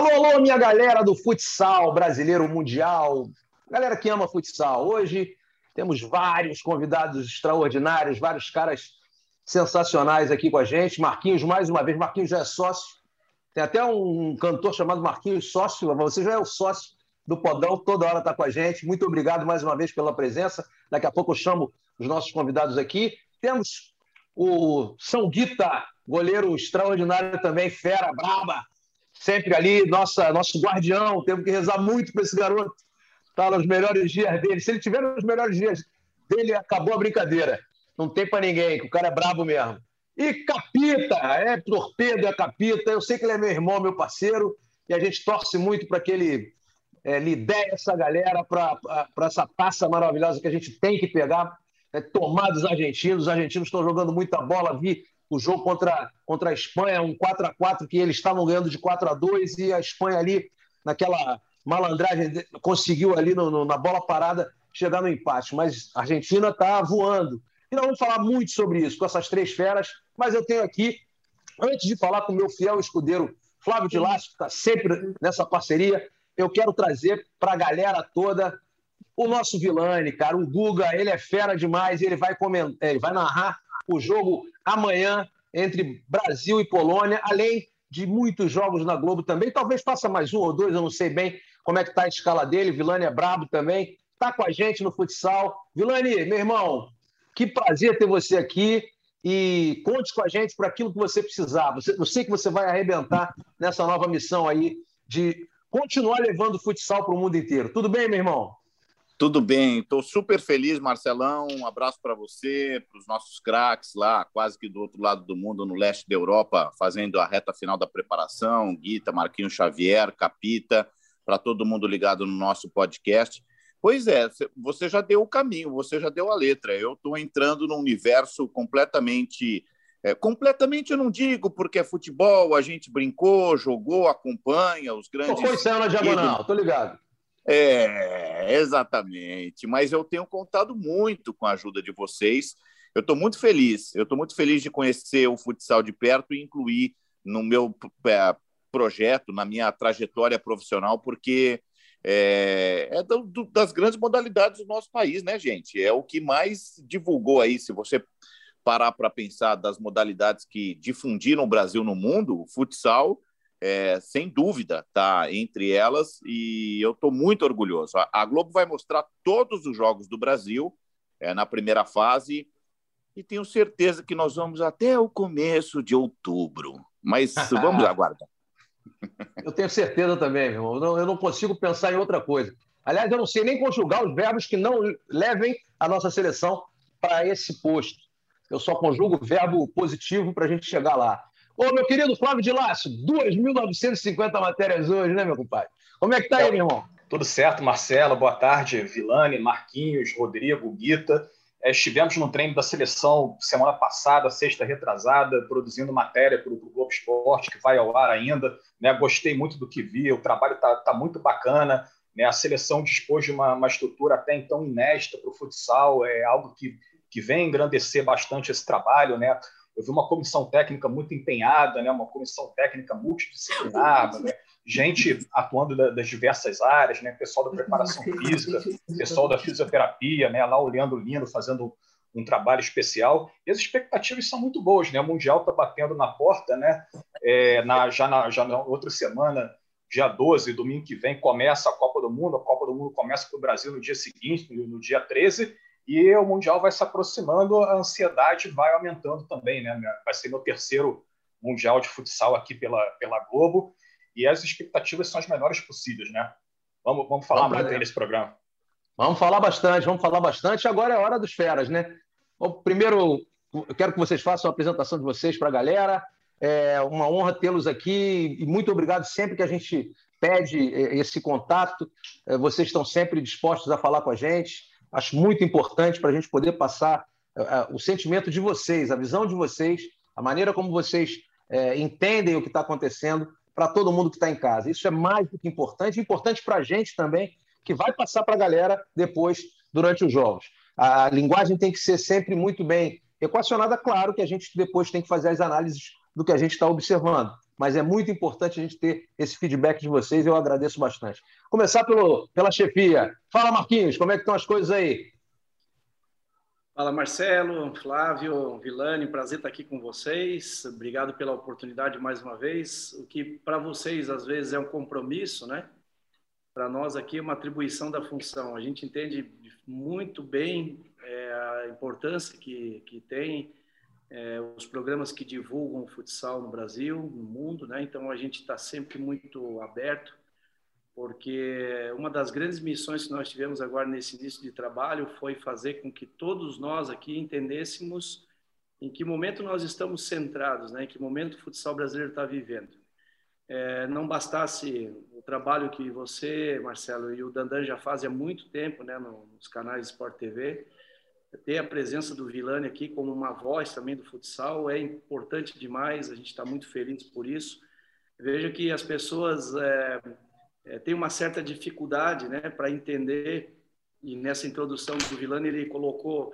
Alô, alô, minha galera do futsal brasileiro mundial, galera que ama futsal. Hoje temos vários convidados extraordinários, vários caras sensacionais aqui com a gente. Marquinhos, mais uma vez, Marquinhos já é sócio. Tem até um cantor chamado Marquinhos Sócio, você já é o sócio do Podão, toda hora está com a gente. Muito obrigado mais uma vez pela presença. Daqui a pouco eu chamo os nossos convidados aqui. Temos o São Guita, goleiro extraordinário também, fera, braba, sempre ali, nossa, nosso guardião. Temos que rezar muito para esse garoto tá nos melhores dias dele. Se ele tiver nos melhores dias dele, acabou a brincadeira. Não tem para ninguém, que o cara é brabo mesmo. E Capita, é torpedo, é Capita. Eu sei que ele é meu irmão, meu parceiro, e a gente torce muito para que ele é, lidere essa galera para essa taça maravilhosa que a gente tem que pegar, é, tomar dos argentinos. Os argentinos estão jogando muita bola. Vi o jogo contra, contra a Espanha, um 4 a 4 que eles estavam ganhando de 4 a 2 e a Espanha ali, naquela malandragem, conseguiu ali no, no, na bola parada chegar no empate. Mas a Argentina está voando. E nós vamos falar muito sobre isso, com essas três feras, mas eu tenho aqui, antes de falar com o meu fiel escudeiro Flávio de Lácio, que está sempre nessa parceria, eu quero trazer para a galera toda o nosso Vilani, cara. O Guga, ele é fera demais, ele vai, comentar, ele vai narrar o jogo amanhã entre Brasil e Polônia, além de muitos jogos na Globo também. Talvez faça mais um ou dois, eu não sei bem como é que está a escala dele. Vilani é brabo também, está com a gente no futsal. Vilani, meu irmão, que prazer ter você aqui e conte com a gente para aquilo que você precisar. Eu sei que você vai arrebentar nessa nova missão aí de continuar levando o futsal para o mundo inteiro. Tudo bem, meu irmão? Tudo bem, estou super feliz, Marcelão. Um abraço para você, para os nossos craques lá, quase que do outro lado do mundo, no leste da Europa, fazendo a reta final da preparação. Guita, Marquinhos Xavier, Capita, para todo mundo ligado no nosso podcast. Pois é, você já deu o caminho, você já deu a letra. Eu estou entrando num universo completamente. É, completamente eu não digo, porque é futebol, a gente brincou, jogou, acompanha os grandes. Foi céu na diagonal, tô ligado. É, exatamente. Mas eu tenho contado muito com a ajuda de vocês. Eu estou muito feliz. Eu estou muito feliz de conhecer o futsal de perto e incluir no meu é, projeto, na minha trajetória profissional, porque é, é do, do, das grandes modalidades do nosso país, né, gente? É o que mais divulgou aí. Se você parar para pensar das modalidades que difundiram o Brasil no mundo, o futsal é, sem dúvida, tá entre elas e eu estou muito orgulhoso. A, Globo vai mostrar todos os jogos do Brasil é, na primeira fase e tenho certeza que nós vamos até o começo de outubro. Mas vamos aguardar. Eu tenho certeza também, meu irmão. Eu não, eu não consigo pensar em outra coisa. Aliás, eu não sei nem conjugar os verbos que não levem a nossa seleção para esse posto. Eu só conjugo verbo positivo para a gente chegar lá. Ô, meu querido Flávio de Lácio, 2.950 matérias hoje, né, meu compadre? Como é que tá aí, meu irmão? Tudo certo, Marcelo. Boa tarde, Vilane, Marquinhos, Rodrigo, Guita. É, estivemos no treino da seleção semana passada, sexta retrasada, produzindo matéria para o Globo Esporte, que vai ao ar ainda. Né? Gostei muito do que vi, o trabalho está tá muito bacana. Né? A seleção dispôs de uma, uma estrutura até então inédita para o futsal, é algo que, que vem engrandecer bastante esse trabalho. Né? Eu vi uma comissão técnica muito empenhada, né? uma comissão técnica multidisciplinar, né? gente atuando das diversas áreas, né? pessoal da preparação física, pessoal da fisioterapia, né? lá o Leandro Lindo fazendo um trabalho especial. E as expectativas são muito boas. Né? O Mundial está batendo na porta, né? É, na, já, na, já na outra semana, dia 12, domingo que vem, começa a Copa do Mundo. A Copa do Mundo começa para o Brasil no dia seguinte, no, no dia 13 e o Mundial vai se aproximando, a ansiedade vai aumentando também, né? Vai ser meu terceiro Mundial de futsal aqui pela, pela Globo, e as expectativas são as melhores possíveis, né? Vamos, vamos falar vamos muito nesse programa. Vamos falar bastante, vamos falar bastante. Agora é hora dos feras, né? Bom, primeiro, eu quero que vocês façam a apresentação de vocês para a galera. É uma honra tê-los aqui e muito obrigado sempre que a gente pede é, esse contato. É, vocês estão sempre dispostos a falar com a gente. Acho muito importante para a gente poder passar uh, o sentimento de vocês, a visão de vocês, a maneira como vocês uh, entendem o que está acontecendo para todo mundo que está em casa. Isso é mais do que importante, importante para a gente também, que vai passar para a galera depois, durante os jogos. A linguagem tem que ser sempre muito bem equacionada, claro que a gente depois tem que fazer as análises do que a gente está observando. Mas é muito importante a gente ter esse feedback de vocês, eu agradeço bastante. Começar pelo, pela chefia. Fala, Marquinhos, como é que estão as coisas aí? Fala, Marcelo, Flávio, Vilani, prazer estar aqui com vocês. Obrigado pela oportunidade mais uma vez. O que para vocês às vezes é um compromisso, né? Para nós aqui é uma atribuição da função. A gente entende muito bem é, a importância que, que tem é, os programas que divulgam o futsal no Brasil, no mundo, né? Então a gente está sempre muito aberto, porque uma das grandes missões que nós tivemos agora nesse início de trabalho foi fazer com que todos nós aqui entendêssemos em que momento nós estamos centrados, né? Em que momento o futsal brasileiro está vivendo. É, não bastasse o trabalho que você, Marcelo, e o Dandan já fazem há muito tempo, né? Nos canais Sport TV ter a presença do Vilani aqui como uma voz também do futsal é importante demais, a gente está muito feliz por isso. Vejo que as pessoas é, é, têm uma certa dificuldade né, para entender, e nessa introdução do Vilani ele colocou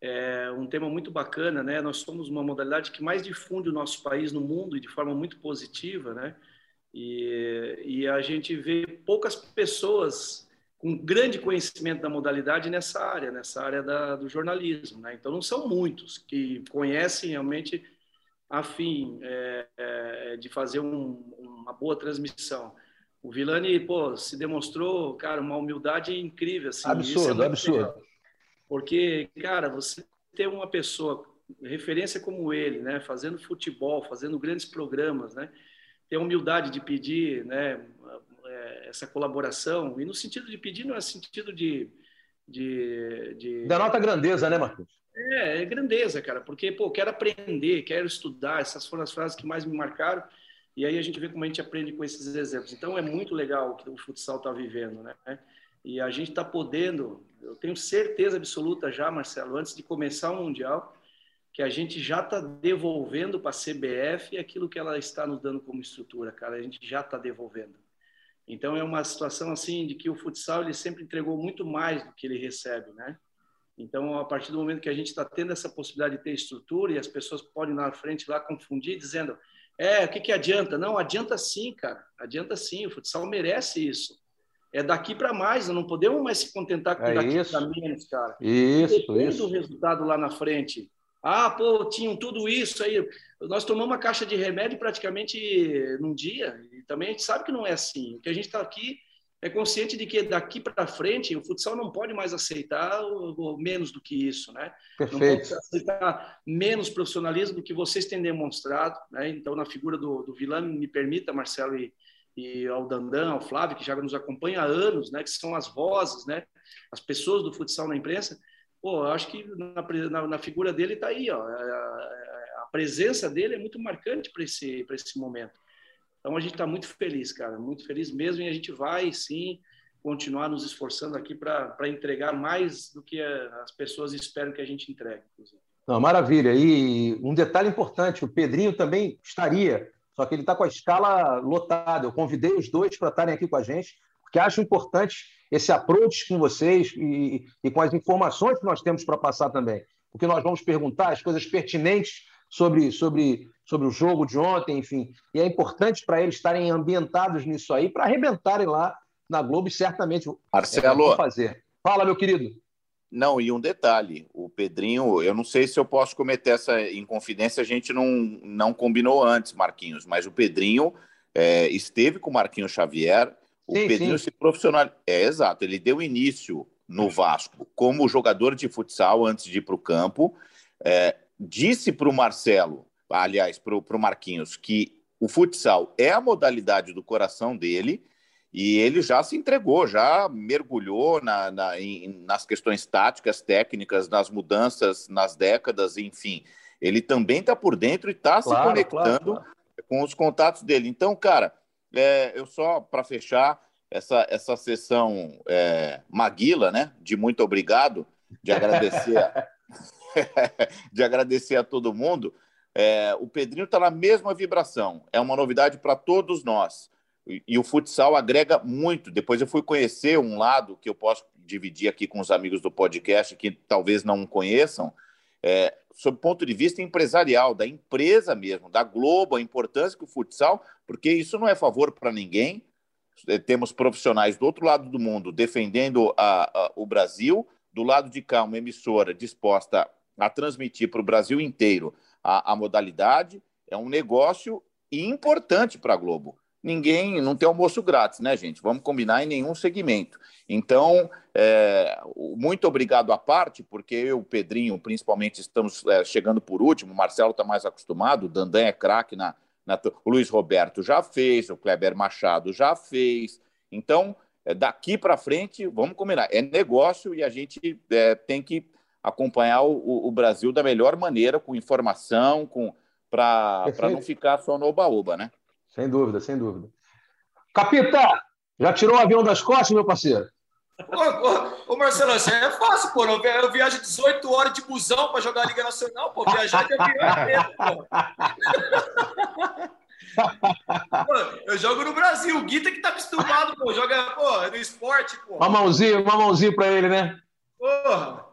é, um tema muito bacana, né? Nós somos uma modalidade que mais difunde o nosso país no mundo e de forma muito positiva, né? E, e a gente vê poucas pessoas com grande conhecimento da modalidade nessa área, nessa área da, do jornalismo. Né? Então, não são muitos que conhecem realmente a fim é, é, de fazer um, uma boa transmissão. O Vilani, pô, se demonstrou, cara, uma humildade incrível. Assim, absurdo, é absurdo. Legal. Porque, cara, você ter uma pessoa, referência como ele, né, fazendo futebol, fazendo grandes programas, né, ter a humildade de pedir, né, essa colaboração, e no sentido de pedir, não é sentido de. de, de... Denota grandeza, né, Marcos? É, é grandeza, cara, porque, pô, quero aprender, quero estudar, essas foram as frases que mais me marcaram, e aí a gente vê como a gente aprende com esses exemplos. Então é muito legal o que o futsal está vivendo, né? E a gente está podendo, eu tenho certeza absoluta já, Marcelo, antes de começar o Mundial, que a gente já está devolvendo para a CBF aquilo que ela está nos dando como estrutura, cara. A gente já está devolvendo. Então é uma situação assim de que o futsal ele sempre entregou muito mais do que ele recebe, né? Então a partir do momento que a gente está tendo essa possibilidade de ter estrutura e as pessoas podem na frente lá confundir dizendo é o que que adianta? Não adianta sim, cara. Adianta sim. O futsal merece isso. É daqui para mais. Não podemos mais se contentar com é daqui para menos, cara. Isso, Depende isso. do resultado lá na frente. Ah, pô, tinham tudo isso aí. Nós tomamos uma caixa de remédio praticamente num dia, e também a gente sabe que não é assim. O que a gente está aqui é consciente de que daqui para frente o futsal não pode mais aceitar menos do que isso, né? Perfeito. Não pode aceitar menos profissionalismo do que vocês têm demonstrado, né? Então, na figura do, do Vilano, me permita, Marcelo e, e ao Dandan, ao Flávio, que já nos acompanha há anos, né? Que são as vozes, né? As pessoas do futsal na imprensa pô, eu acho que na, na, na figura dele está aí, ó, a, a, presença dele é muito marcante para esse, esse momento. Então a gente está muito feliz, cara, muito feliz mesmo, e a gente vai sim continuar nos esforçando aqui para entregar mais do que as pessoas esperam que a gente entregue. Inclusive. Não, maravilha. E um detalhe importante: o Pedrinho também estaria, só que ele está com a escala lotada. Eu convidei os dois para estarem aqui com a gente, porque acho importante esse approach com vocês e, e com as informações que nós temos para passar também. O que nós vamos perguntar, as coisas pertinentes sobre, sobre, sobre o jogo de ontem, enfim. E é importante para eles estarem ambientados nisso aí, para arrebentarem lá na Globo e certamente Marcelo, é, fazer. Fala, meu querido. Não, e um detalhe, o Pedrinho, eu não sei se eu posso cometer essa inconfidência, a gente não, não combinou antes, Marquinhos, mas o Pedrinho é, esteve com o Marquinhos Xavier, o sim, Pedrinho sim. se profissional. É exato, ele deu início no Vasco como jogador de futsal antes de ir para o campo. É, disse para o Marcelo, aliás, para o Marquinhos, que o futsal é a modalidade do coração dele e ele já se entregou, já mergulhou na, na, em, nas questões táticas, técnicas, nas mudanças nas décadas, enfim. Ele também está por dentro e está claro, se conectando claro, claro. com os contatos dele. Então, cara, é, eu só, para fechar essa, essa sessão é, Maguila, né? De muito obrigado, de agradecer, a, de agradecer a todo mundo. É, o Pedrinho está na mesma vibração. É uma novidade para todos nós. E, e, o futsal agrega muito. Depois eu fui conhecer um lado que eu posso dividir aqui com os amigos do podcast que talvez não conheçam. É, sob o ponto de vista empresarial, da empresa mesmo, da Globo, a importância que o futsal, porque isso não é favor para ninguém. É, temos profissionais do outro lado do mundo defendendo a, a, o Brasil, do lado de cá, uma emissora disposta a transmitir para o Brasil inteiro a, a modalidade. É um negócio importante para a Globo ninguém não tem almoço grátis, né, gente? Vamos combinar em nenhum segmento. Então, é, muito obrigado à parte, porque eu o Pedrinho, principalmente, estamos é, chegando por último. O Marcelo está mais acostumado, o Dandan é craque na, na, O Luiz Roberto já fez, o Kleber Machado já fez. Então, é, daqui para frente, vamos combinar. É negócio e a gente é, tem que acompanhar o, o, Brasil da melhor maneira, com informação, com para não ficar só no oba-oba, né? Sem dúvida, sem dúvida. Capita, já tirou o avião das costas, meu parceiro? Ô, ô, ô Marcelo, isso é fácil, pô. Eu viajo 18 horas de busão para jogar a Liga Nacional, pô. Viajar de avião é pô. eu jogo no Brasil. O Guita que tá acostumado, pô. Joga, pô, no esporte, pô. Uma mãozinha, uma mãozinha para ele, né? Porra.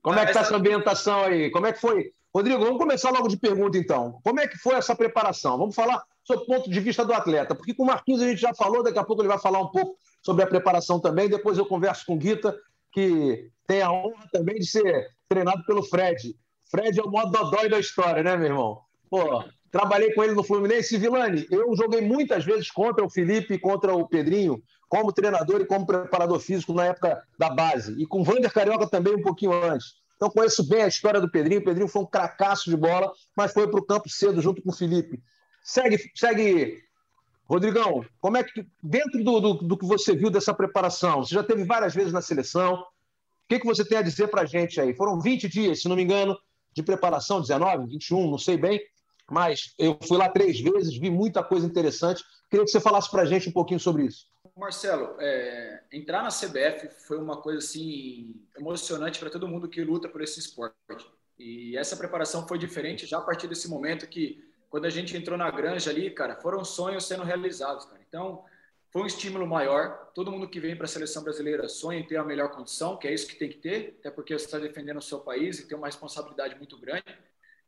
Como é que tá essa ambientação aí? Como é que foi? Rodrigo, vamos começar logo de pergunta, então. Como é que foi essa preparação? Vamos falar sob o ponto de vista do atleta, porque com o Marquinhos a gente já falou, daqui a pouco ele vai falar um pouco sobre a preparação também, depois eu converso com o Guita, que tem a honra também de ser treinado pelo Fred. Fred é o modo dodói da história, né, meu irmão? Pô, trabalhei com ele no Fluminense. Vilani, eu joguei muitas vezes contra o Felipe e contra o Pedrinho, como treinador e como preparador físico na época da base. E com o Vander Carioca também um pouquinho antes. Então conheço bem a história do Pedrinho. O Pedrinho foi um cracaço de bola, mas foi para o campo cedo junto com o Felipe. Segue, segue. Rodrigão, como é que, dentro do, do, do que você viu dessa preparação, você já teve várias vezes na seleção, o que, que você tem a dizer para a gente aí? Foram 20 dias, se não me engano, de preparação, 19, 21, não sei bem, mas eu fui lá três vezes, vi muita coisa interessante. Queria que você falasse para a gente um pouquinho sobre isso. Marcelo, é, entrar na CBF foi uma coisa assim emocionante para todo mundo que luta por esse esporte. E essa preparação foi diferente já a partir desse momento que quando a gente entrou na granja ali, cara, foram sonhos sendo realizados, cara. Então, foi um estímulo maior. Todo mundo que vem para a seleção brasileira sonha em ter a melhor condição, que é isso que tem que ter, até porque você está defendendo o seu país e tem uma responsabilidade muito grande.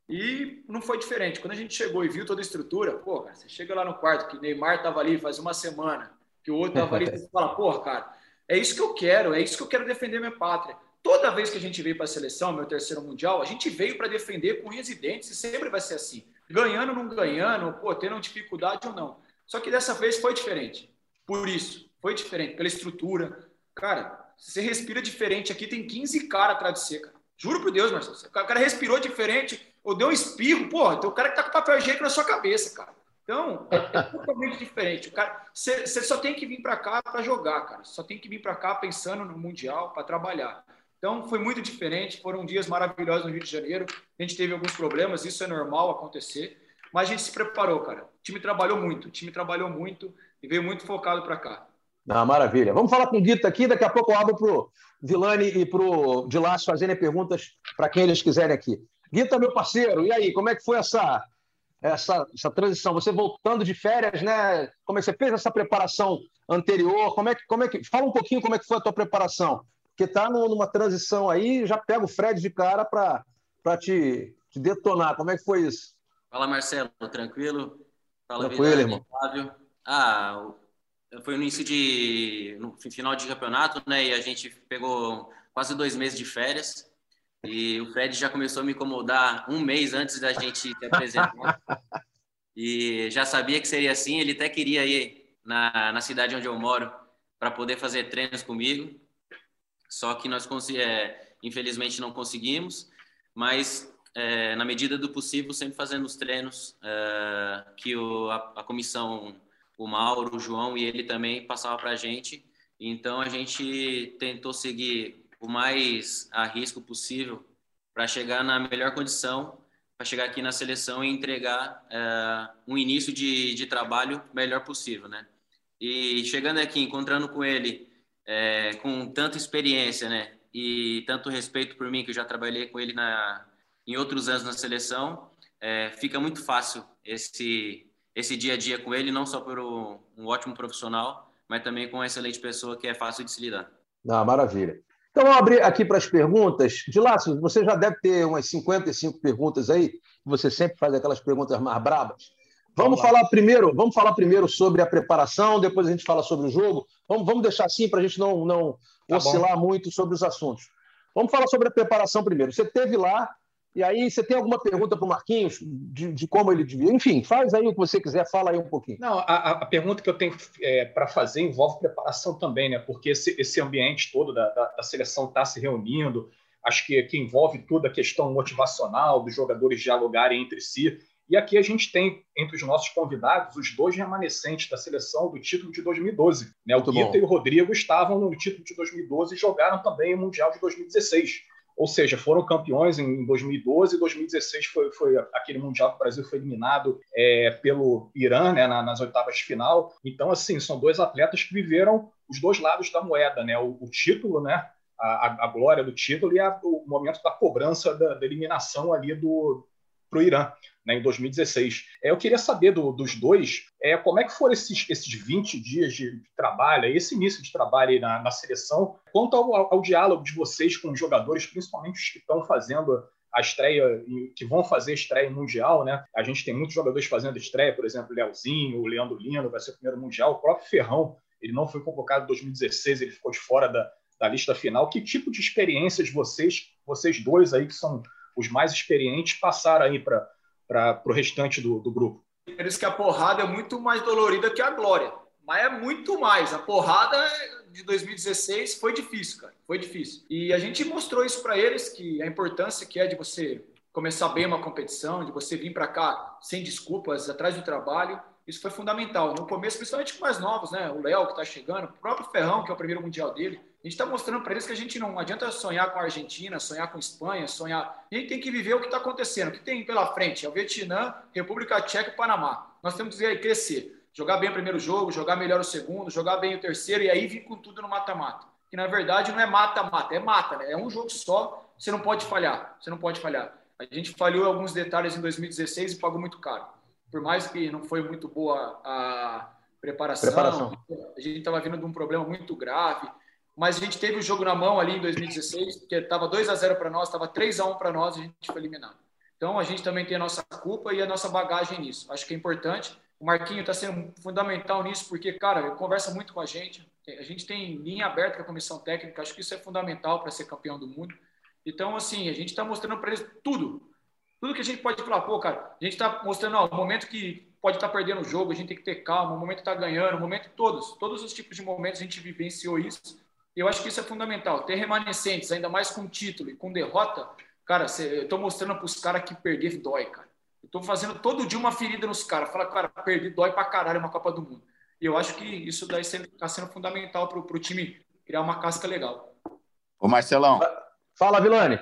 E não foi diferente. Quando a gente chegou e viu toda a estrutura, pô, cara, você chega lá no quarto, que Neymar estava ali faz uma semana, que o outro estava ali, você fala, porra, cara, é isso que eu quero, é isso que eu quero defender minha pátria. Toda vez que a gente veio para a seleção, meu terceiro mundial, a gente veio para defender com residentes e sempre vai ser assim ganhando ou não ganhando, pô, tendo dificuldade ou não. Só que dessa vez foi diferente. Por isso, foi diferente, pela estrutura. Cara, você respira diferente aqui, tem 15 caras atrás de você, cara. Juro por Deus, Marcelo. O cara respirou diferente, ou deu um espirro, porra, tem o cara que tá com papel higiênico na sua cabeça, cara. Então, é totalmente diferente. O cara, você, só tem que vir para cá para jogar, cara. Só tem que vir para cá pensando no mundial, para trabalhar. Então, foi muito diferente. Foram dias maravilhosos no Rio de Janeiro. A gente teve alguns problemas, isso é normal acontecer. Mas a gente se preparou, cara. O time trabalhou muito, o time trabalhou muito e veio muito focado para cá. Ah, maravilha. Vamos falar com o Guita aqui. Daqui a pouco eu abro para o Vilani e para o Dilas fazerem perguntas para quem eles quiserem aqui. Guita, meu parceiro, e aí, como é que foi essa, essa, essa transição? Você voltando de férias, né? Como é que você fez essa preparação anterior? Como é que, como é que, fala um pouquinho como é que foi a tua preparação que está numa transição aí, já pega o Fred de cara para te, te, detonar. Como é que foi isso? Fala, Marcelo, tranquilo? Fala, tranquilo, irmão. Flávio. Ah, foi no início de. no final de campeonato, né? E a gente pegou quase dois meses de férias. E o Fred já começou a me incomodar um mês antes da gente se apresentar. e já sabia que seria assim. Ele até queria ir na, na cidade onde eu moro para poder fazer treinos comigo. Só que nós, é, infelizmente, não conseguimos, mas é, na medida do possível, sempre fazendo os treinos é, que o, a, a, comissão, o Mauro, o João e ele também passava para a gente. Então a gente tentou seguir o mais a risco possível para chegar na melhor condição, para chegar aqui na seleção e entregar é, um início de, de trabalho melhor possível, né? E chegando aqui, encontrando com ele é, com tanta experiência, né? E tanto respeito por mim, que eu já trabalhei com ele na, em outros anos na seleção, é, fica muito fácil esse, esse dia a dia com ele, não só por um ótimo profissional, mas também com uma excelente pessoa que é fácil de se lidar. Ah, maravilha. Então, vamos abrir aqui para as perguntas. De Lácio, você já deve ter umas 55 perguntas aí, você sempre faz aquelas perguntas mais brabas. Vamos, vamos falar primeiro, vamos falar primeiro sobre a preparação, depois a gente fala sobre o jogo. Vamos, vamos deixar assim para a gente não, não tá oscilar bom. muito sobre os assuntos. Vamos falar sobre a preparação primeiro. Você teve lá, e aí você tem alguma pergunta para o Marquinhos de, de, como ele devia? Enfim, faz aí o que você quiser, fala aí um pouquinho. Não, a, a pergunta que eu tenho é, para fazer envolve preparação também, né? Porque esse, esse ambiente todo da, da, da seleção está se reunindo, acho que, que envolve toda a questão motivacional dos jogadores dialogarem entre si. E aqui a gente tem, entre os nossos convidados, os dois remanescentes da seleção do título de 2012. Né? O Guita e o Rodrigo estavam no título de 2012 e jogaram também o Mundial de 2016. Ou seja, foram campeões em 2012 e 2016 foi, foi aquele Mundial que o Brasil foi eliminado é, pelo Irã né, nas oitavas de final. Então, assim, são dois atletas que viveram os dois lados da moeda, né? O, o título, né? A, a, glória do título e a, o momento da cobrança da, da eliminação ali do, para o Irã, né, em 2016. É, eu queria saber do, dos dois é, como é que foram esses, esses 20 dias de, trabalho, esse início de trabalho na, na, seleção, quanto ao, ao, ao, diálogo de vocês com os jogadores, principalmente os que estão fazendo a estreia, que vão fazer a estreia mundial, né? A gente tem muitos jogadores fazendo estreia, por exemplo, o Leozinho, o Leandro Lino, vai ser o primeiro mundial, o próprio Ferrão, ele não foi convocado em 2016, ele ficou de fora da, da lista final. Que tipo de experiências vocês, vocês dois aí que são os mais experientes passaram aí para o restante do, do grupo. Por isso que a porrada é muito mais dolorida que a glória. Mas é muito mais. A porrada de 2016 foi difícil, cara. Foi difícil. E a gente mostrou isso para eles, que a importância que é de você começar bem uma competição, de você vir para cá sem desculpas, atrás do trabalho. Isso foi fundamental. No começo, principalmente com mais novos, né? O Léo, que está chegando, o próprio Ferrão, que é o primeiro mundial dele. A gente está mostrando para eles que a gente não adianta sonhar com a Argentina, sonhar com a Espanha, sonhar. A gente tem que viver o que está acontecendo, o que tem pela frente. É o Vietnã, República Tcheca e Panamá. Nós temos que crescer. Jogar bem o primeiro jogo, jogar melhor o segundo, jogar bem o terceiro e aí vir com tudo no mata-mata. Que na verdade não é mata-mata, é mata, né? É um jogo só, você não pode falhar. Você não pode falhar. A gente falhou alguns detalhes em 2016 e pagou muito caro. Por mais que não foi muito boa a preparação, preparação. a gente estava vindo de um problema muito grave mas a gente teve o jogo na mão ali em 2016, porque estava 2 a 0 para nós, estava 3 a 1 para nós e a gente foi eliminado. Então a gente também tem a nossa culpa e a nossa bagagem nisso. Acho que é importante. O Marquinho está sendo fundamental nisso, porque, cara, ele conversa muito com a gente. A gente tem linha aberta com a comissão técnica, acho que isso é fundamental para ser campeão do mundo. Então, assim, a gente está mostrando para eles tudo. Tudo que a gente pode falar, pô, cara, a gente está mostrando ó, o momento que pode estar tá perdendo o jogo, a gente tem que ter calma, o momento está ganhando, o momento todos, todos os tipos de momentos a gente vivenciou isso eu acho que isso é fundamental. Ter remanescentes, ainda mais com título e com derrota, cara, eu estou mostrando para os caras que perder dói, cara. Eu estou fazendo todo dia uma ferida nos caras. Fala, cara, perder dói para caralho uma Copa do Mundo. E eu acho que isso daí está sendo fundamental para o time criar uma casca legal. Ô Marcelão. Fala, Vilani.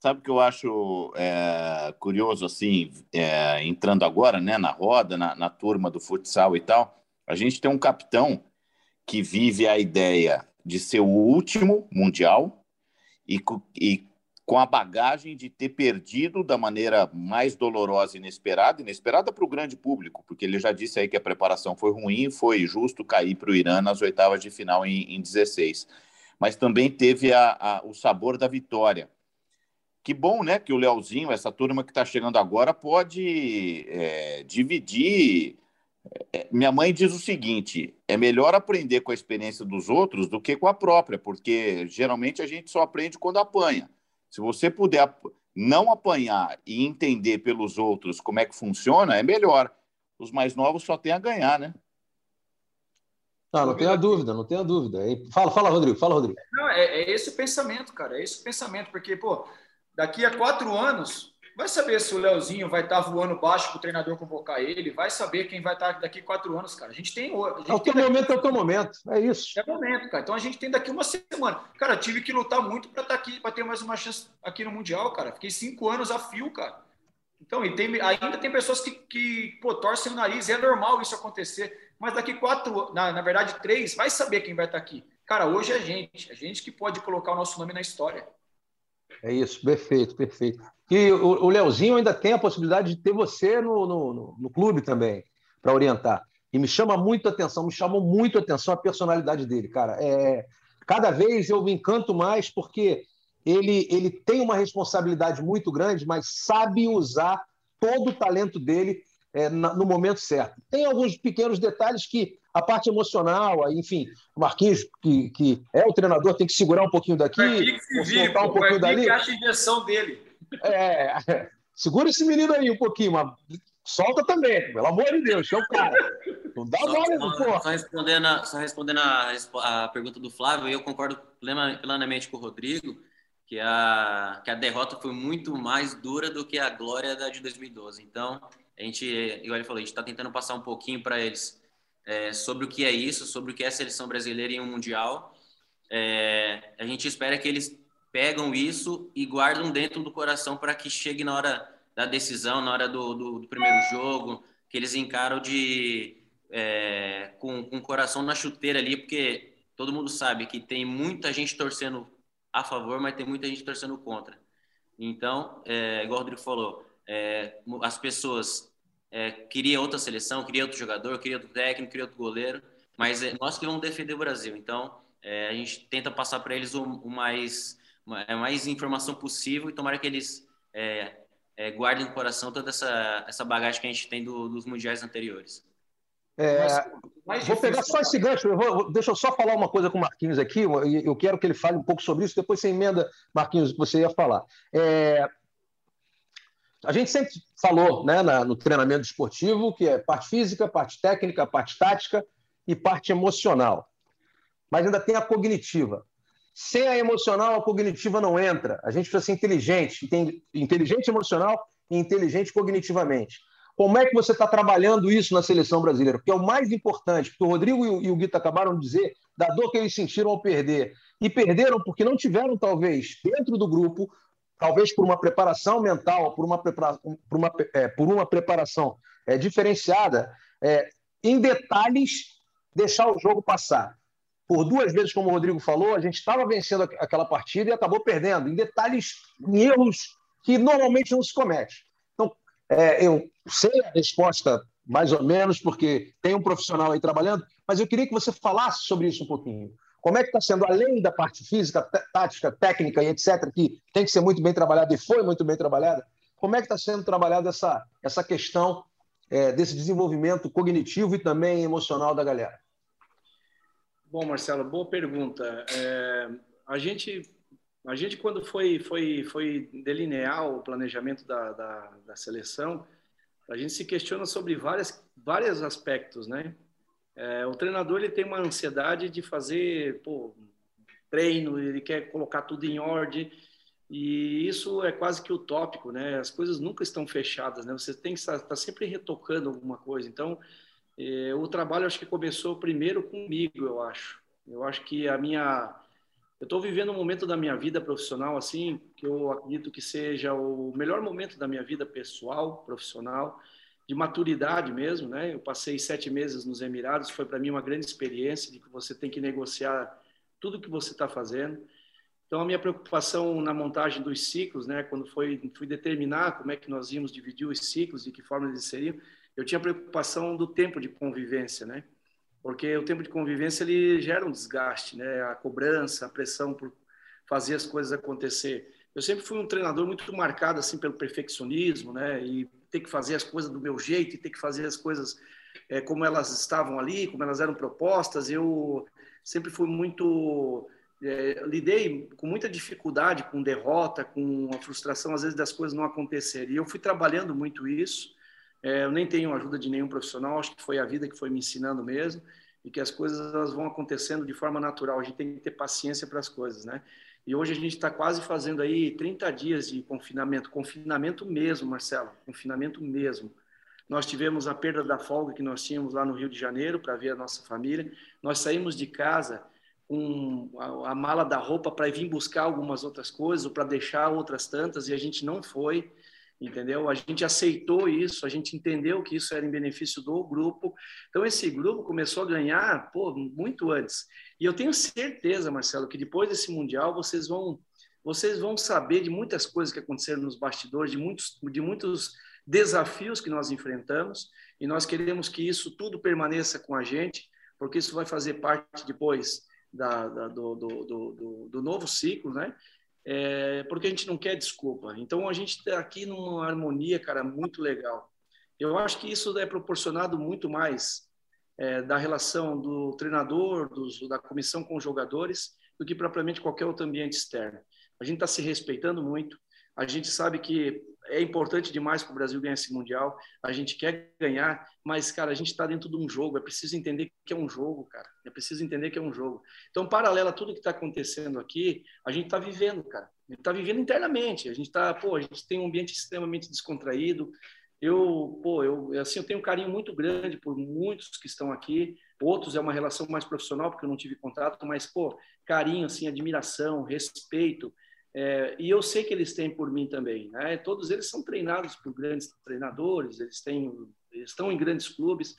Sabe o que eu acho é, curioso, assim, é, entrando agora né, na roda, na, na turma do futsal e tal? A gente tem um capitão que vive a ideia de ser o último mundial e, e com a bagagem de ter perdido da maneira mais dolorosa e inesperada, inesperada para o grande público, porque ele já disse aí que a preparação foi ruim, foi justo cair para o Irã nas oitavas de final em, em 16. Mas também teve a, a, o sabor da vitória. Que bom, né, que o Leozinho, essa turma que está chegando agora, pode é, dividir minha mãe diz o seguinte: é melhor aprender com a experiência dos outros do que com a própria, porque geralmente a gente só aprende quando apanha. Se você puder não apanhar e entender pelos outros como é que funciona, é melhor. Os mais novos só têm a ganhar, né? Não, não tenha dúvida, não tenha dúvida. Fala, fala, Rodrigo, fala, Rodrigo. Não, é, é esse o pensamento, cara, é esse o pensamento, porque, pô, daqui a quatro anos, Vai saber se o Leozinho vai estar tá voando baixo para o treinador convocar ele. Vai saber quem vai estar tá daqui quatro anos, cara. A gente tem. A gente é o teu daqui... momento, é o teu momento. É isso. É o momento, cara. Então a gente tem daqui uma semana. Cara, tive que lutar muito para estar tá aqui, para ter mais uma chance aqui no Mundial, cara. Fiquei cinco anos a fio, cara. Então, e tem, ainda tem pessoas que, que pô, torcem o nariz. É normal isso acontecer. Mas daqui quatro, na, na verdade, três, vai saber quem vai estar aqui. Cara, hoje é a gente. A gente que pode colocar o nosso nome na história. É isso, perfeito, perfeito. E o, o Leozinho ainda tem a possibilidade de ter você no, no, no, no clube também, para orientar. E me chama muito a atenção, me chamou muito a atenção a personalidade dele, cara. É, cada vez eu me encanto mais porque ele, ele tem uma responsabilidade muito grande, mas sabe usar todo o talento dele é, no momento certo. Tem alguns pequenos detalhes que a parte emocional, enfim, o Marquinhos, que, que é o treinador, tem que segurar um pouquinho daqui, soltar um pouquinho dali. Que acha a injeção dele. É, segura esse menino aí um pouquinho, mas solta também, pelo amor de Deus, o cara. Não dá só, mole, só, porra. Só respondendo, a, só respondendo a, a pergunta do Flávio, eu concordo plenamente com o Rodrigo, que a, que a derrota foi muito mais dura do que a glória da de 2012. Então, a gente, igual ele falou, a gente está tentando passar um pouquinho para eles é, sobre o que é isso, sobre o que é a seleção brasileira em um mundial. É, a gente espera que eles pegam isso e guardam dentro do coração para que chegue na hora da decisão, na hora do, do, do primeiro jogo, que eles encaram de é, com, com o coração na chuteira ali, porque todo mundo sabe que tem muita gente torcendo a favor, mas tem muita gente torcendo contra. Então, é, igual o Rodrigo falou, é, as pessoas é, queriam outra seleção, queriam outro jogador, queriam outro técnico, queriam outro goleiro, mas é nós que vamos defender o Brasil. Então, é, a gente tenta passar para eles o, o mais, mais informação possível e tomara que eles é, é, guardem no coração toda essa, essa bagagem que a gente tem do, dos mundiais anteriores. É, vou pegar só esse gancho. Eu vou, deixa eu só falar uma coisa com o Marquinhos aqui. Eu quero que ele fale um pouco sobre isso. Depois você emenda, Marquinhos, o que você ia falar. É, a gente sempre falou né, na, no treinamento esportivo que é parte física, parte técnica, parte tática e parte emocional. Mas ainda tem a cognitiva. Sem a emocional, a cognitiva não entra. A gente precisa ser inteligente, inteligente emocional e inteligente cognitivamente. Como é que você está trabalhando isso na seleção brasileira? Porque é o mais importante, porque o Rodrigo e o, e o Guita acabaram de dizer da dor que eles sentiram ao perder. E perderam porque não tiveram, talvez, dentro do grupo, talvez por uma preparação mental, por uma, prepara por uma, é, por uma preparação é, diferenciada, é, em detalhes, deixar o jogo passar. Por duas vezes, como o Rodrigo falou, a gente estava vencendo aquela partida e acabou perdendo, em detalhes, em erros que normalmente não se comete. É, eu sei a resposta, mais ou menos, porque tem um profissional aí trabalhando, mas eu queria que você falasse sobre isso um pouquinho. Como é que está sendo, além da parte física, tática, técnica e etc., que tem que ser muito bem trabalhada e foi muito bem trabalhada, como é que está sendo trabalhada essa, essa questão é, desse desenvolvimento cognitivo e também emocional da galera? Bom, Marcelo, boa pergunta. É, a gente a gente, quando foi, foi, foi delinear o planejamento da, da, da seleção, a gente se questiona sobre várias, vários aspectos, né? É, o treinador ele tem uma ansiedade de fazer pô, treino, ele quer colocar tudo em ordem e isso é quase que utópico, né? As coisas nunca estão fechadas, né? Você tem que estar, estar sempre retocando alguma coisa. Então, é, o trabalho acho que começou primeiro comigo, eu acho. Eu acho que a minha eu estou vivendo um momento da minha vida profissional assim que eu acredito que seja o melhor momento da minha vida pessoal, profissional, de maturidade mesmo, né? Eu passei sete meses nos Emirados, foi para mim uma grande experiência de que você tem que negociar tudo que você está fazendo. Então a minha preocupação na montagem dos ciclos, né? Quando foi fui determinar como é que nós íamos dividir os ciclos, de que forma eles seriam, eu tinha preocupação do tempo de convivência, né? porque o tempo de convivência ele gera um desgaste, né? A cobrança, a pressão por fazer as coisas acontecer. Eu sempre fui um treinador muito marcado assim pelo perfeccionismo, né? E ter que fazer as coisas do meu jeito e ter que fazer as coisas é, como elas estavam ali, como elas eram propostas. Eu sempre fui muito é, lidei com muita dificuldade com derrota, com a frustração às vezes das coisas não acontecerem. E eu fui trabalhando muito isso é, eu nem tenho ajuda de nenhum profissional, acho que foi a vida que foi me ensinando mesmo e que as coisas elas vão acontecendo de forma natural. A gente tem que ter paciência para as coisas, né? E hoje a gente está quase fazendo aí 30 dias de confinamento, confinamento mesmo, Marcelo, confinamento mesmo. Nós tivemos a perda da folga que nós tínhamos lá no Rio de Janeiro para ver a nossa família. Nós saímos de casa com a, a mala da roupa para vir buscar algumas outras coisas ou para deixar outras tantas e a gente não foi entendeu? A gente aceitou isso, a gente entendeu que isso era em benefício do grupo. Então, esse grupo começou a ganhar pô, muito antes. E eu tenho certeza, Marcelo, que depois desse Mundial vocês vão, vocês vão saber de muitas coisas que aconteceram nos bastidores, de muitos, de muitos desafios que nós enfrentamos, e nós queremos que isso tudo permaneça com a gente, porque isso vai fazer parte depois da, da do, do, do, do, novo ciclo, né? É, porque a gente não quer desculpa. Então a gente está aqui numa harmonia, cara, muito legal. Eu acho que isso é proporcionado muito mais é, da relação do treinador, da comissão com os jogadores, do que propriamente qualquer outro ambiente externo. A gente está se respeitando muito. A gente sabe que é importante demais para o Brasil ganhar esse Mundial. A gente quer ganhar, mas, cara, a gente está dentro de um jogo. É preciso entender que é um jogo, cara. É preciso entender que é um jogo. Então, paralelo a tudo que está acontecendo aqui, a gente está vivendo, cara. A gente está vivendo internamente. A gente está, pô, a gente tem um ambiente extremamente descontraído. Eu, pô, eu, assim, eu tenho um carinho muito grande por muitos que estão aqui. Outros é uma relação mais profissional, porque eu não tive contato, mas, pô, carinho, assim, admiração, respeito. É, e eu sei que eles têm por mim também. Né? Todos eles são treinados por grandes treinadores, eles, têm, eles estão em grandes clubes.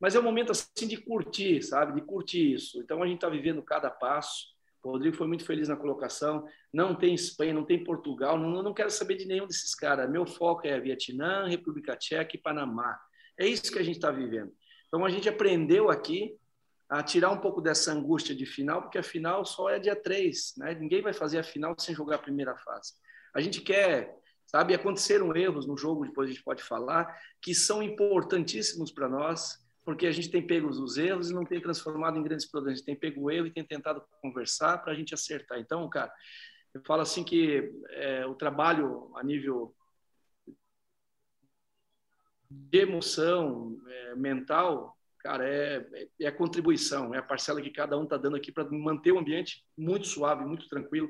Mas é um momento, assim, de curtir, sabe? De curtir isso. Então, a gente está vivendo cada passo. O Rodrigo foi muito feliz na colocação. Não tem Espanha, não tem Portugal, não, não quero saber de nenhum desses caras. Meu foco é Vietnã, República Tcheca e Panamá. É isso que a gente está vivendo. Então a gente aprendeu aqui a tirar um pouco dessa angústia de final, porque a final só é dia 3, né? Ninguém vai fazer a final sem jogar a primeira fase. A gente quer, sabe, aconteceram erros no jogo, depois a gente pode falar, que são importantíssimos para nós porque a gente tem pego os erros e não tem transformado em grandes problemas. A gente tem pego o erro e tem tentado conversar para a gente acertar. Então, cara, eu falo assim que é, o trabalho a nível de emoção é, mental, cara, é, é a contribuição, é a parcela que cada um está dando aqui para manter o ambiente muito suave, muito tranquilo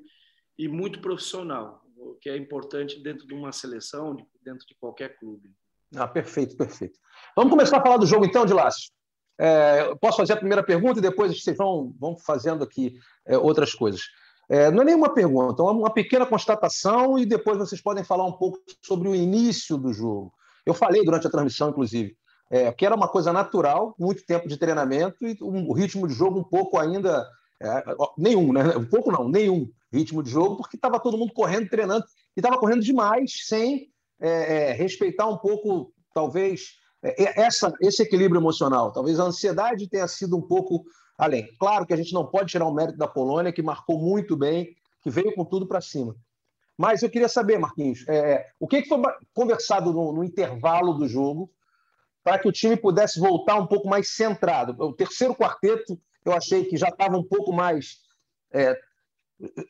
e muito profissional, o que é importante dentro de uma seleção, dentro de qualquer clube. Ah, perfeito, perfeito. Vamos começar a falar do jogo então, de Lácio. É, posso fazer a primeira pergunta e depois vocês vão, vão fazendo aqui é, outras coisas. É, não é nenhuma pergunta, é uma pequena constatação e depois vocês podem falar um pouco sobre o início do jogo. Eu falei durante a transmissão, inclusive, é, que era uma coisa natural, muito tempo de treinamento e um, ritmo de jogo um pouco ainda. É, nenhum, né? Um pouco não, nenhum ritmo de jogo, porque estava todo mundo correndo, treinando, e estava correndo demais, sem é, é, respeitar um pouco, talvez, é, é, essa, esse equilíbrio emocional. Talvez a ansiedade tenha sido um pouco além. Claro que a gente não pode tirar o mérito da Polônia, que marcou muito bem, que veio com tudo para cima. Mas eu queria saber, Marquinhos, é, o que foi conversado no, no intervalo do jogo para que o time pudesse voltar um pouco mais centrado? O terceiro quarteto eu achei que já estava um pouco mais. É,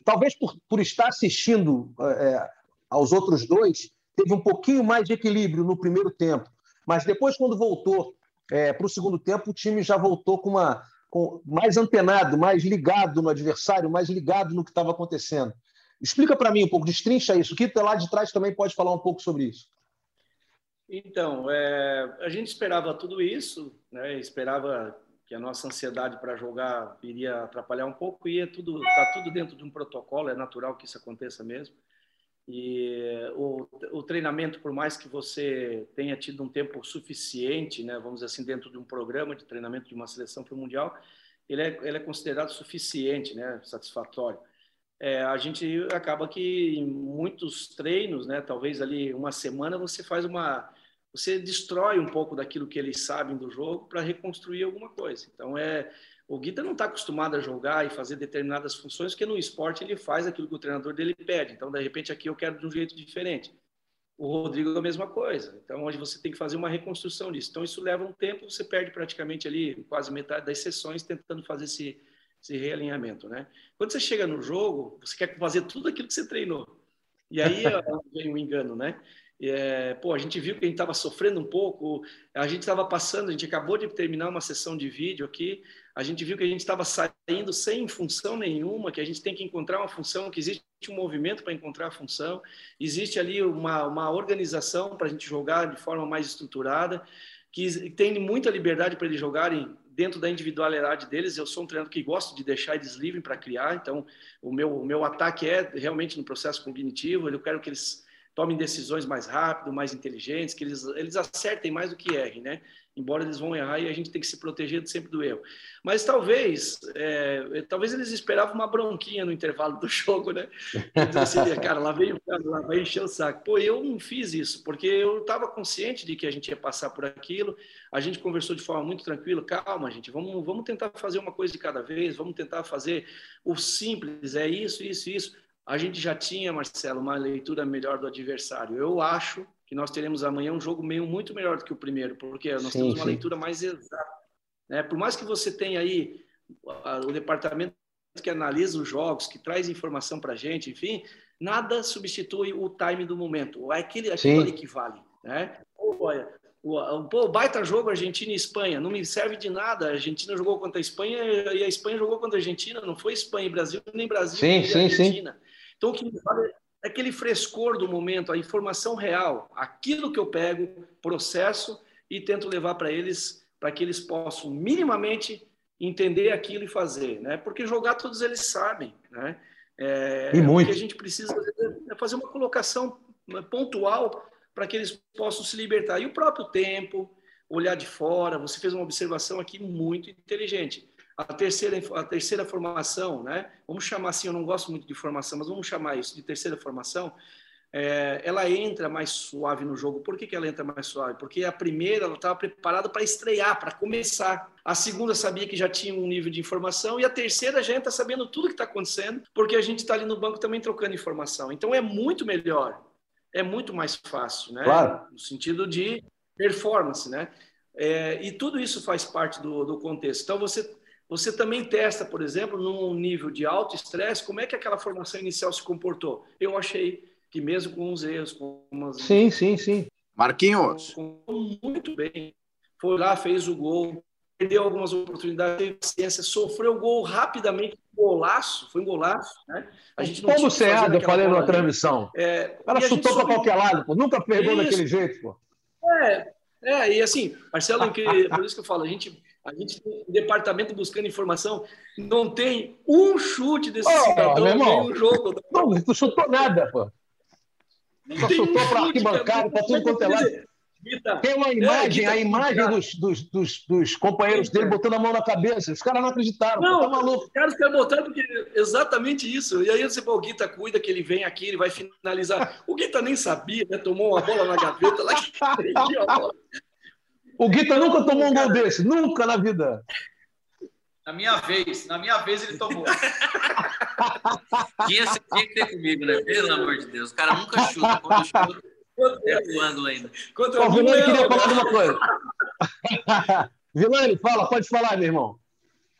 talvez por, por estar assistindo é, aos outros dois, teve um pouquinho mais de equilíbrio no primeiro tempo. Mas depois, quando voltou é, para o segundo tempo, o time já voltou com uma com, mais antenado, mais ligado no adversário, mais ligado no que estava acontecendo. Explica para mim um pouco, destrincha isso. O que lá de trás também pode falar um pouco sobre isso. Então, é, a gente esperava tudo isso, né? esperava que a nossa ansiedade para jogar iria atrapalhar um pouco, e é tudo está tudo dentro de um protocolo, é natural que isso aconteça mesmo. E o, o, treinamento, por mais que você tenha tido um tempo suficiente, né, vamos dizer assim, dentro de um programa de treinamento de uma seleção para o Mundial, ele é, ele é considerado suficiente, né, satisfatório. É, a gente acaba que em muitos treinos, né, talvez ali uma semana, você faz uma. Você destrói um pouco daquilo que eles sabem do jogo para reconstruir alguma coisa. Então, é, o Guita não está acostumado a jogar e fazer determinadas funções, porque no esporte ele faz aquilo que o treinador dele pede. Então, de repente, aqui eu quero de um jeito diferente. O Rodrigo é a mesma coisa. Então, hoje você tem que fazer uma reconstrução disso. Então, isso leva um tempo, você perde praticamente ali quase metade das sessões tentando fazer esse, esse realinhamento, né? Quando você chega no jogo, você quer fazer tudo aquilo que você treinou. E aí vem o engano, né? É, pô, a gente viu que a gente estava sofrendo um pouco, a gente estava passando, a gente acabou de terminar uma sessão de vídeo aqui, a gente viu que a gente estava saindo sem função nenhuma, que a gente tem que encontrar uma função, que existe um movimento para encontrar a função, existe ali uma, uma organização para a gente jogar de forma mais estruturada, que tem muita liberdade para eles jogarem dentro da individualidade deles. Eu sou um treinador que gosto de deixar eles livres para criar, então o meu, o meu ataque é realmente no processo cognitivo, eu quero que eles tomem decisões mais rápido, mais inteligentes, que eles, eles acertem mais do que errem, né? Embora eles vão errar e a gente tem que se proteger sempre do erro. Mas talvez, é, talvez eles esperavam uma bronquinha no intervalo do jogo, né? Assim, cara, lá vem o cara, lá vai encher o saco. Pô, eu não fiz isso, porque eu estava consciente de que a gente ia passar por aquilo. A gente conversou de forma muito tranquila. Calma, gente, vamos, vamos tentar fazer uma coisa de cada vez, vamos tentar fazer o simples, é isso, isso, isso a gente já tinha, Marcelo, uma leitura melhor do adversário. Eu acho que nós teremos amanhã um jogo meio muito melhor do que o primeiro, porque nós sim, temos uma sim. leitura mais exata. Né? Por mais que você tenha aí o departamento que analisa os jogos, que traz informação para a gente, enfim, nada substitui o time do momento. É aquele, aquilo ali que vale. Né? Olha, o, pô, baita jogo Argentina e Espanha. Não me serve de nada. A Argentina jogou contra a Espanha e a Espanha jogou contra a Argentina. Não foi Espanha e Brasil, nem Brasil sim, e sim, Argentina. Sim. Então, o que me fala é aquele frescor do momento, a informação real, aquilo que eu pego, processo e tento levar para eles, para que eles possam minimamente entender aquilo e fazer, né? Porque jogar todos eles sabem, né? É, e muito. O que a gente precisa é fazer uma colocação pontual para que eles possam se libertar. E o próprio tempo, olhar de fora, você fez uma observação aqui muito inteligente a terceira, a terceira formação, né? vamos chamar assim, eu não gosto muito de formação, mas vamos chamar isso de terceira formação, é, ela entra mais suave no jogo. Por que, que ela entra mais suave? Porque a primeira ela estava preparada para estrear, para começar. A segunda sabia que já tinha um nível de informação e a terceira já entra sabendo tudo que está acontecendo, porque a gente está ali no banco também trocando informação. Então é muito melhor, é muito mais fácil, né? Claro. No sentido de performance, né? É, e tudo isso faz parte do, do contexto. Então você você também testa, por exemplo, num nível de alto estresse, como é que aquela formação inicial se comportou. Eu achei que mesmo com os erros, com umas... Sim, sim, sim. Marquinhos. Muito bem. Foi lá, fez o gol, perdeu algumas oportunidades, teve paciência, sofreu o gol rapidamente, um golaço, foi um golaço. Né? A gente não Como Ceado, eu falei na transmissão. É, o cara chutou para qualquer lado, pô. nunca perdeu isso. daquele jeito. Pô. É, é, e assim, Marcelo, que, por isso que eu falo, a gente a gente tem um departamento buscando informação, não tem um chute desse oh, cidadão em um jogo. Não, não chutou nada, pô. Não Só chutou um para arquibancada, para tudo quanto é lado. Tem uma imagem, é, a imagem dos, dos, dos, dos companheiros dele botando a mão na cabeça. Os caras não acreditaram. Não, tá maluco. Os caras querem botar porque exatamente isso. E aí você pô, o Guita cuida que ele vem aqui, ele vai finalizar. O Guita nem sabia, né? Tomou uma bola na gaveta lá que a bola. O Guita nunca tomou um gol desse, nunca na vida. Na minha vez, na minha vez ele tomou. tinha, tinha que ter comigo, né? Pelo amor de Deus. O cara nunca chuta. Quando chuta, é o ângulo ainda. O Vilani queria falar uma coisa. Vilani, fala, pode falar, meu irmão.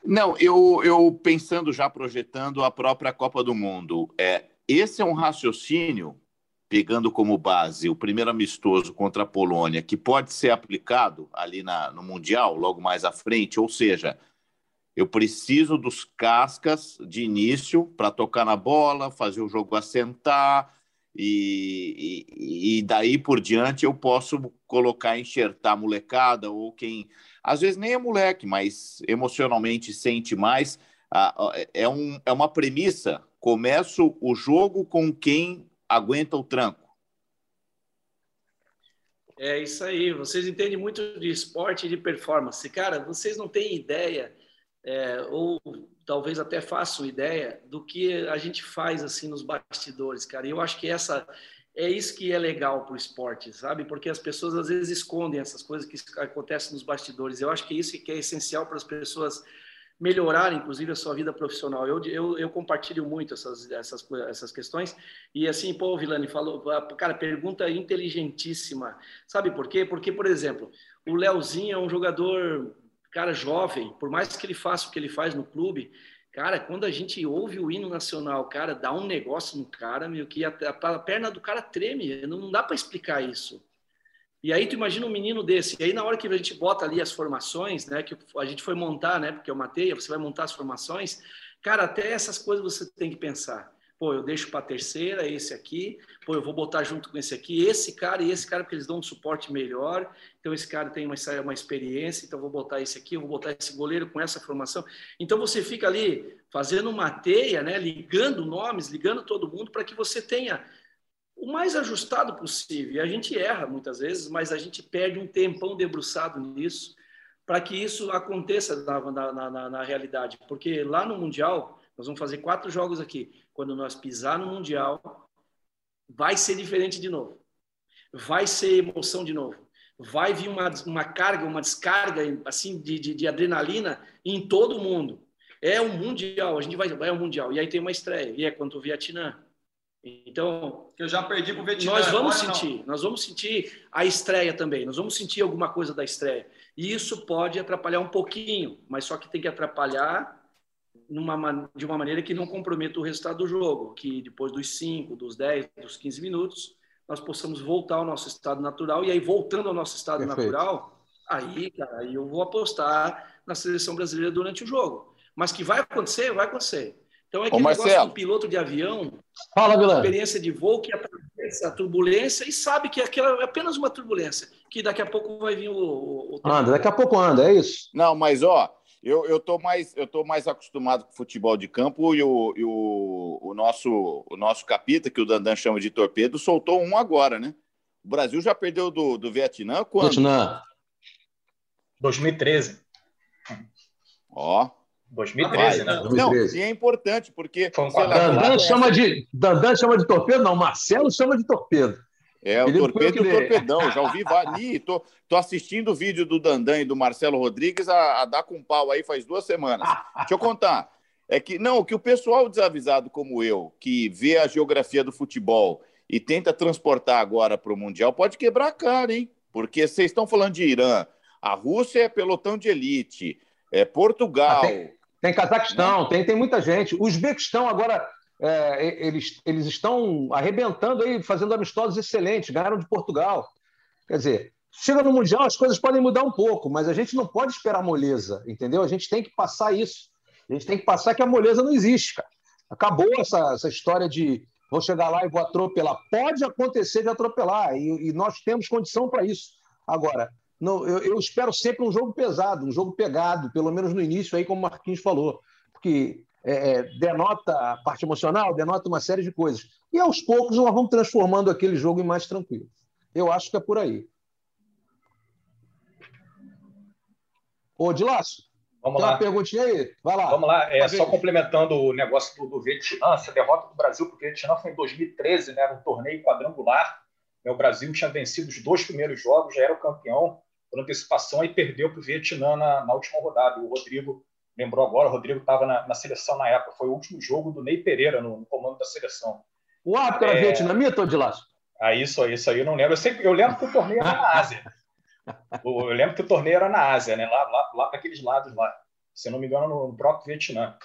Não, eu, eu pensando já projetando a própria Copa do Mundo, é, esse é um raciocínio pegando como base o primeiro amistoso contra a Polônia, que pode ser aplicado ali na, no Mundial, logo mais à frente, ou seja, eu preciso dos cascas de início para tocar na bola, fazer o jogo assentar, e, e, e, daí por diante eu posso colocar, enxertar a molecada, ou quem às vezes nem é moleque, mas emocionalmente sente mais. É, um, é uma premissa. Começo o jogo com quem aguenta o tranco. É isso aí. Vocês entendem muito de esporte e de performance. Cara, vocês não têm ideia, é, ou talvez até façam ideia, do que a gente faz assim nos bastidores, cara. Eu acho que essa é isso que é legal para o esporte, sabe? Porque as pessoas às vezes escondem essas coisas que acontecem nos bastidores. Eu acho que isso que é essencial para as pessoas melhorar, inclusive, a sua vida profissional. Eu, eu, eu compartilho muito essas, essas, essas questões. E assim, pô, Vilani falou, cara, pergunta inteligentíssima. Sabe por quê? Porque, por exemplo, o Leozinho é um jogador, cara, jovem, por mais que ele faça o que ele faz no clube, cara, quando a gente ouve o hino nacional, cara, dá um negócio no cara, meu, que a, a perna do cara treme, não dá para explicar isso. E aí tu imagina um menino desse, e aí na hora que a gente bota ali as formações, né, que a gente foi montar, né, porque eu matei, você vai montar as formações, cara, até essas coisas você tem que pensar. Pô, eu deixo para a terceira esse aqui, pô, eu vou botar junto com esse aqui, esse cara e esse cara, porque eles dão um suporte melhor, então esse cara tem uma, uma experiência, então vou botar esse aqui, vou botar esse goleiro com essa formação. Então você fica ali fazendo uma teia, né, ligando nomes, ligando todo mundo para que você tenha o mais ajustado possível. E a gente erra muitas vezes, mas a gente perde um tempão debruçado nisso para que isso aconteça na, na, na, na, realidade. Porque lá no Mundial, nós vamos fazer quatro jogos aqui. Quando nós pisar no Mundial, vai ser diferente de novo. Vai ser emoção de novo. Vai vir uma, uma carga, uma descarga assim de, de, de adrenalina em todo mundo. É um Mundial, a gente vai, é um Mundial. E aí tem uma estreia, e é contra o Vietnã. Então, eu já perdi para o Vietnã. Nós vamos sentir, não. nós vamos sentir a estreia também. Nós vamos sentir alguma coisa da estreia. E isso pode atrapalhar um pouquinho, mas só que tem que atrapalhar numa, de uma maneira que não comprometa o resultado do jogo, que depois dos 5, dos 10, dos 15 minutos, nós possamos voltar ao nosso estado natural. E aí, voltando ao nosso estado Perfeito. natural, aí, cara, aí eu vou apostar na seleção brasileira durante o jogo. Mas que vai acontecer, vai acontecer. Então é que negócio do piloto de avião, Fala, experiência de voo que atravessa a turbulência e sabe que aquela é apenas uma turbulência, que daqui a pouco vai vir o, o, anda, daqui a pouco anda, é isso. Não, mas ó, eu, eu tô mais eu tô mais acostumado com futebol de campo e o, e o, o nosso o nosso capita que o Dandan chama de torpedo soltou um agora, né? O Brasil já perdeu do, do Vietnã quando? Vietnã. 2013. Ó, 2013, né? 2013. Não, e é importante, porque. Dandan, chama de, Dandan chama de torpedo, não, Marcelo chama de torpedo. É, o Ele torpedo e o torpedão. Já ouvi vários. Tô, tô assistindo o vídeo do Dandan e do Marcelo Rodrigues a, a dar com pau aí faz duas semanas. Deixa eu contar. É que, não, que o pessoal desavisado como eu, que vê a geografia do futebol e tenta transportar agora para o Mundial, pode quebrar a cara, hein? Porque vocês estão falando de Irã. A Rússia é pelotão de elite. É Portugal. Ah, tem Cazaquistão, tem, tem muita gente. O Uzbequistão agora, é, eles, eles estão arrebentando aí, fazendo amistosos excelentes, ganharam de Portugal. Quer dizer, chega no Mundial, as coisas podem mudar um pouco, mas a gente não pode esperar moleza, entendeu? A gente tem que passar isso. A gente tem que passar que a moleza não existe, cara. Acabou essa, essa história de vou chegar lá e vou atropelar. Pode acontecer de atropelar, e, e nós temos condição para isso. Agora, não, eu, eu, espero sempre um jogo pesado, um jogo pegado, pelo menos no início, aí, como o Marquinhos falou, porque é, é, denota a parte emocional, denota uma série de coisas. E aos poucos nós vamos transformando aquele jogo em mais tranquilo. Eu acho que é por aí. Ô, Dilácio, Vamos Tem lá. uma perguntinha aí? Vai lá. Vamos lá. É, só complementando o negócio do, do Vietnã, essa derrota do Brasil para o Vietnã foi em 2013, né? Era um torneio quadrangular. O Brasil tinha vencido os dois primeiros jogos, já era o campeão por antecipação e perdeu para o Vietnã na, na, última rodada. O Rodrigo lembrou agora, o Rodrigo estava na, na, seleção na época, foi o último jogo do Ney Pereira no, no comando da seleção. O árbitro é... era vietnamita ou de lá? Ah, isso, isso aí eu não lembro. Eu, sempre, eu lembro que o torneio era na Ásia. eu lembro que o torneio era na Ásia, né? lá, lá, lá para aqueles lados lá. Se não me engano, no próprio Vietnã.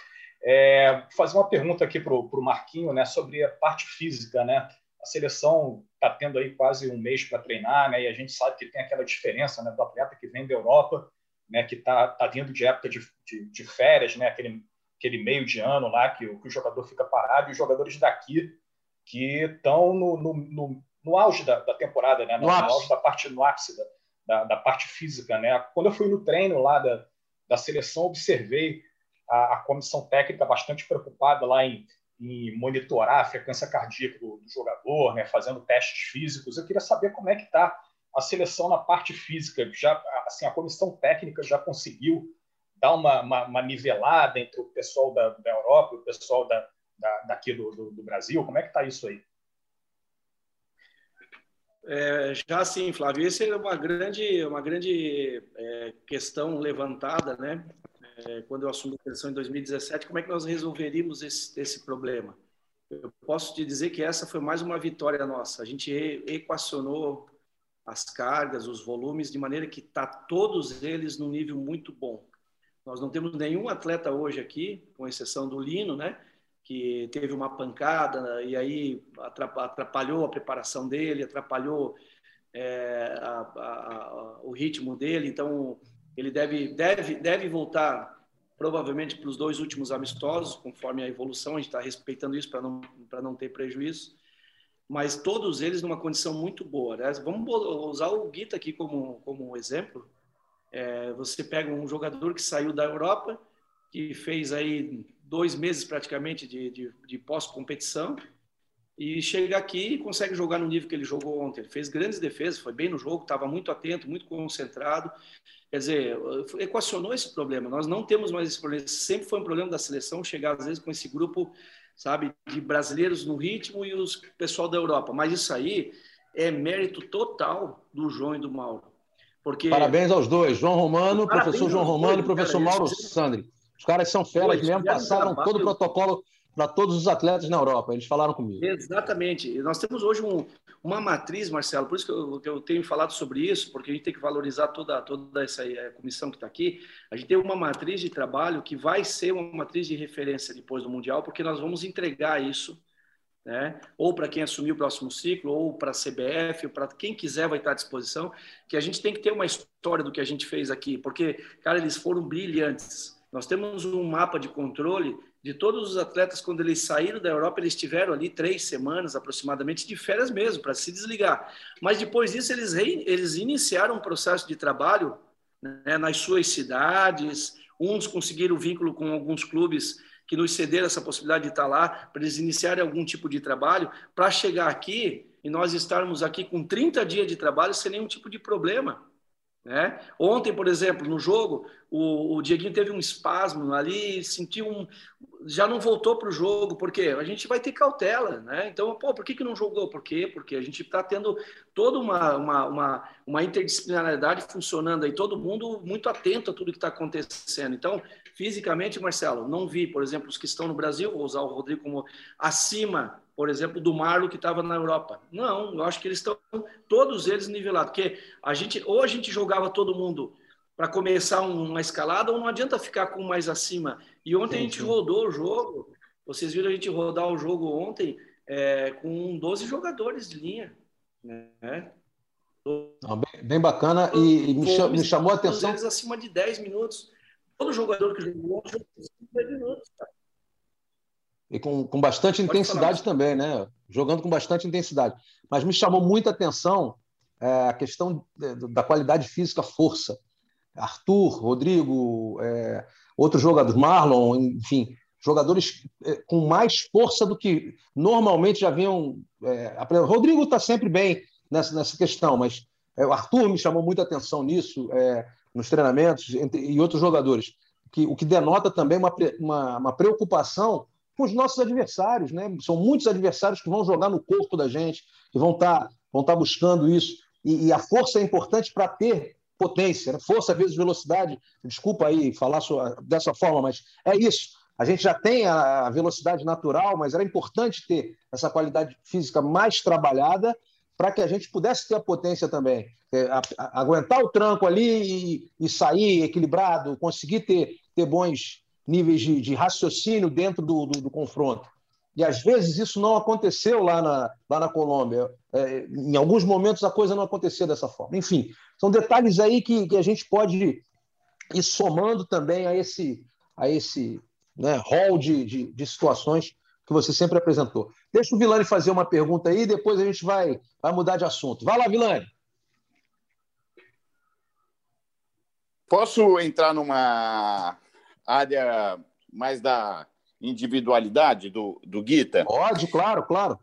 É, vou fazer uma pergunta aqui para o Marquinho né, sobre a parte física. Né? A seleção está tendo aí quase um mês para treinar, né? E a gente sabe que tem aquela diferença né, do atleta que vem da Europa, né? Que está tá vindo de época de, de, de, férias, né? Aquele, aquele meio de ano lá que, que o jogador fica parado e os jogadores daqui que estão no, no, no, no, auge da, da temporada, né? No, no, auge da parte no ápice da, da, da, parte física, né? Quando eu fui no treino lá da, da seleção, observei a, a comissão técnica bastante preocupada lá em em monitorar a frequência cardíaca do, do jogador, né, fazendo testes físicos. Eu queria saber como é que está a seleção na parte física. Já, assim, a comissão técnica já conseguiu dar uma, uma, uma nivelada entre o pessoal da, da Europa e o pessoal da, da daqui do, do, do, Brasil? Como é que está isso aí? É, já sim, Flávio, essa é uma grande, uma grande é, questão levantada, né? É, quando eu assumi a seleção em 2017, como é que nós resolveríamos esse, esse problema? Eu posso te dizer que essa foi mais uma vitória nossa. A gente equacionou as cargas, os volumes, de maneira que está todos eles num nível muito bom. Nós não temos nenhum atleta hoje aqui, com exceção do Lino, né, que teve uma pancada e aí atrapalhou a preparação dele, atrapalhou é, a, a, o ritmo dele. Então, ele deve, deve, deve voltar provavelmente para os dois últimos amistosos, conforme a evolução, a gente está respeitando isso para não, não ter prejuízo, mas todos eles numa condição muito boa. Né? Vamos usar o Guita aqui como, como um exemplo. É, você pega um jogador que saiu da Europa, que fez aí dois meses praticamente de, de, de pós-competição, e chega aqui e consegue jogar no nível que ele jogou ontem. Ele fez grandes defesas, foi bem no jogo, estava muito atento, muito concentrado. Quer dizer, equacionou esse problema. Nós não temos mais esse problema. Sempre foi um problema da seleção chegar, às vezes, com esse grupo, sabe, de brasileiros no ritmo e os pessoal da Europa. Mas isso aí é mérito total do João e do Mauro. Porque... Parabéns aos dois, João Romano, Parabéns professor João Romano e professor cara, Mauro Sandri. Os caras são feras mesmo, passaram todo o protocolo para todos os atletas na Europa. Eles falaram comigo. Exatamente. Nós temos hoje um, uma matriz, Marcelo, por isso que eu, eu, tenho falado sobre isso, porque a gente tem que valorizar toda, toda essa eh, comissão que está aqui. A gente tem uma matriz de trabalho que vai ser uma matriz de referência depois do Mundial, porque nós vamos entregar isso, né? ou para quem assumir o próximo ciclo, ou para a CBF, ou para quem quiser vai estar à disposição, que a gente tem que ter uma história do que a gente fez aqui, porque, cara, eles foram brilhantes. Nós temos um mapa de controle de todos os atletas, quando eles saíram da Europa, eles tiveram ali três semanas aproximadamente de férias mesmo, para se desligar. Mas depois disso, eles, re... eles iniciaram um processo de trabalho né, nas suas cidades. Uns conseguiram vínculo com alguns clubes que nos cederam essa possibilidade de estar lá, para eles iniciarem algum tipo de trabalho, para chegar aqui e nós estarmos aqui com 30 dias de trabalho sem nenhum tipo de problema. Né? Ontem, por exemplo, no jogo, o, o Dieguinho teve um espasmo ali, sentiu um. Já não voltou para o jogo, porque a gente vai ter cautela, né? Então, pô, por que, que não jogou? Por quê? Porque a gente está tendo toda uma, uma, uma, uma interdisciplinaridade funcionando aí, todo mundo muito atento a tudo que está acontecendo. Então, fisicamente, Marcelo, não vi, por exemplo, os que estão no Brasil, vou usar o Rodrigo como acima por exemplo, do Marlo que estava na Europa. Não, eu acho que eles estão todos eles nivelados, porque a gente ou a gente jogava todo mundo para começar uma escalada ou não adianta ficar com mais acima. E ontem sim, a gente sim. rodou o jogo. Vocês viram a gente rodar o jogo ontem é, com 12 jogadores de linha, né? bem, bem, bacana e, e me, me, chamou a atenção. Eles acima de 10 minutos. Todo jogador que jogou, jogou 10 minutos. Cara. E com, com bastante Pode intensidade falar. também, né? Jogando com bastante intensidade. Mas me chamou muita atenção é, a questão da qualidade física, força. Arthur, Rodrigo, é, outros jogadores, Marlon, enfim, jogadores é, com mais força do que normalmente já vinham. É, Rodrigo está sempre bem nessa, nessa questão, mas é, o Arthur me chamou muita atenção nisso, é, nos treinamentos, entre, e outros jogadores, que, o que denota também uma, uma, uma preocupação com os nossos adversários. Né? São muitos adversários que vão jogar no corpo da gente, que vão estar tá, vão tá buscando isso. E, e a força é importante para ter potência, né? força vezes velocidade. Desculpa aí falar sua, dessa forma, mas é isso. A gente já tem a velocidade natural, mas era importante ter essa qualidade física mais trabalhada para que a gente pudesse ter a potência também. É, a, a, aguentar o tranco ali e, e, sair equilibrado, conseguir ter, ter bons níveis de, de raciocínio dentro do, do, do, confronto. E às vezes isso não aconteceu lá na, lá na Colômbia. É, em alguns momentos a coisa não aconteceu dessa forma. Enfim, são detalhes aí que, que a gente pode ir somando também a esse, a esse né, hall de, de, de situações que você sempre apresentou. Deixa o Vilani fazer uma pergunta aí, depois a gente vai, vai mudar de assunto. Vai lá, Vilani. Posso entrar numa área mais da individualidade do, do Guita? Pode, claro, claro.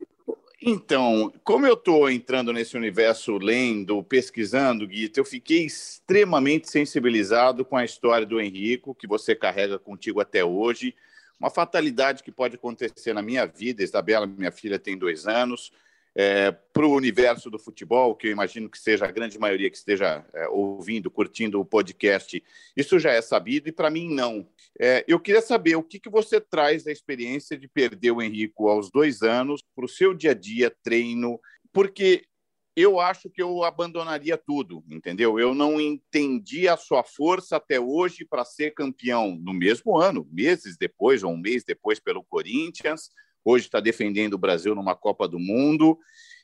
Então, como eu estou entrando nesse universo lendo, pesquisando, Guita, eu fiquei extremamente sensibilizado com a história do Henrico, que você carrega contigo até hoje. Uma fatalidade que pode acontecer na minha vida. Isabela, minha filha, tem dois anos é, para o universo do futebol, que eu imagino que seja a grande maioria que esteja é, ouvindo, curtindo o podcast, isso já é sabido e para mim não. É, eu queria saber o que, que você traz da experiência de perder o Henrico aos dois anos para o seu dia a dia, treino, porque eu acho que eu abandonaria tudo, entendeu? Eu não entendi a sua força até hoje para ser campeão no mesmo ano, meses depois, ou um mês depois, pelo Corinthians hoje está defendendo o Brasil numa Copa do Mundo.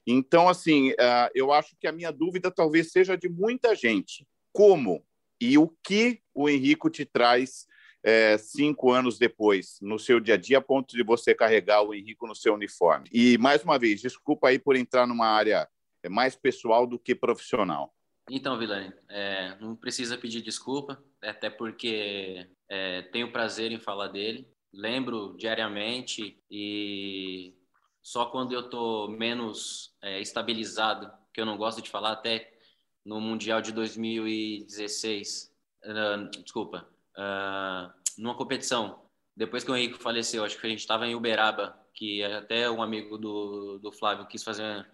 Então, assim, uh, eu acho que a minha dúvida talvez seja de muita gente. Como e o que o Henrico te traz é, cinco anos depois, no seu dia a dia, a ponto de você carregar o Henrico no seu uniforme? E, mais uma vez, desculpa aí por entrar numa área mais pessoal do que profissional. Então, Vilani, é, não precisa pedir desculpa, até porque é, tenho prazer em falar dele lembro diariamente e só quando eu tô menos é, estabilizado, que eu não gosto de falar até no Mundial de 2016, uh, desculpa, uh, numa competição, depois que o Henrique faleceu, acho que a gente estava em Uberaba, que até um amigo do, do Flávio quis fazer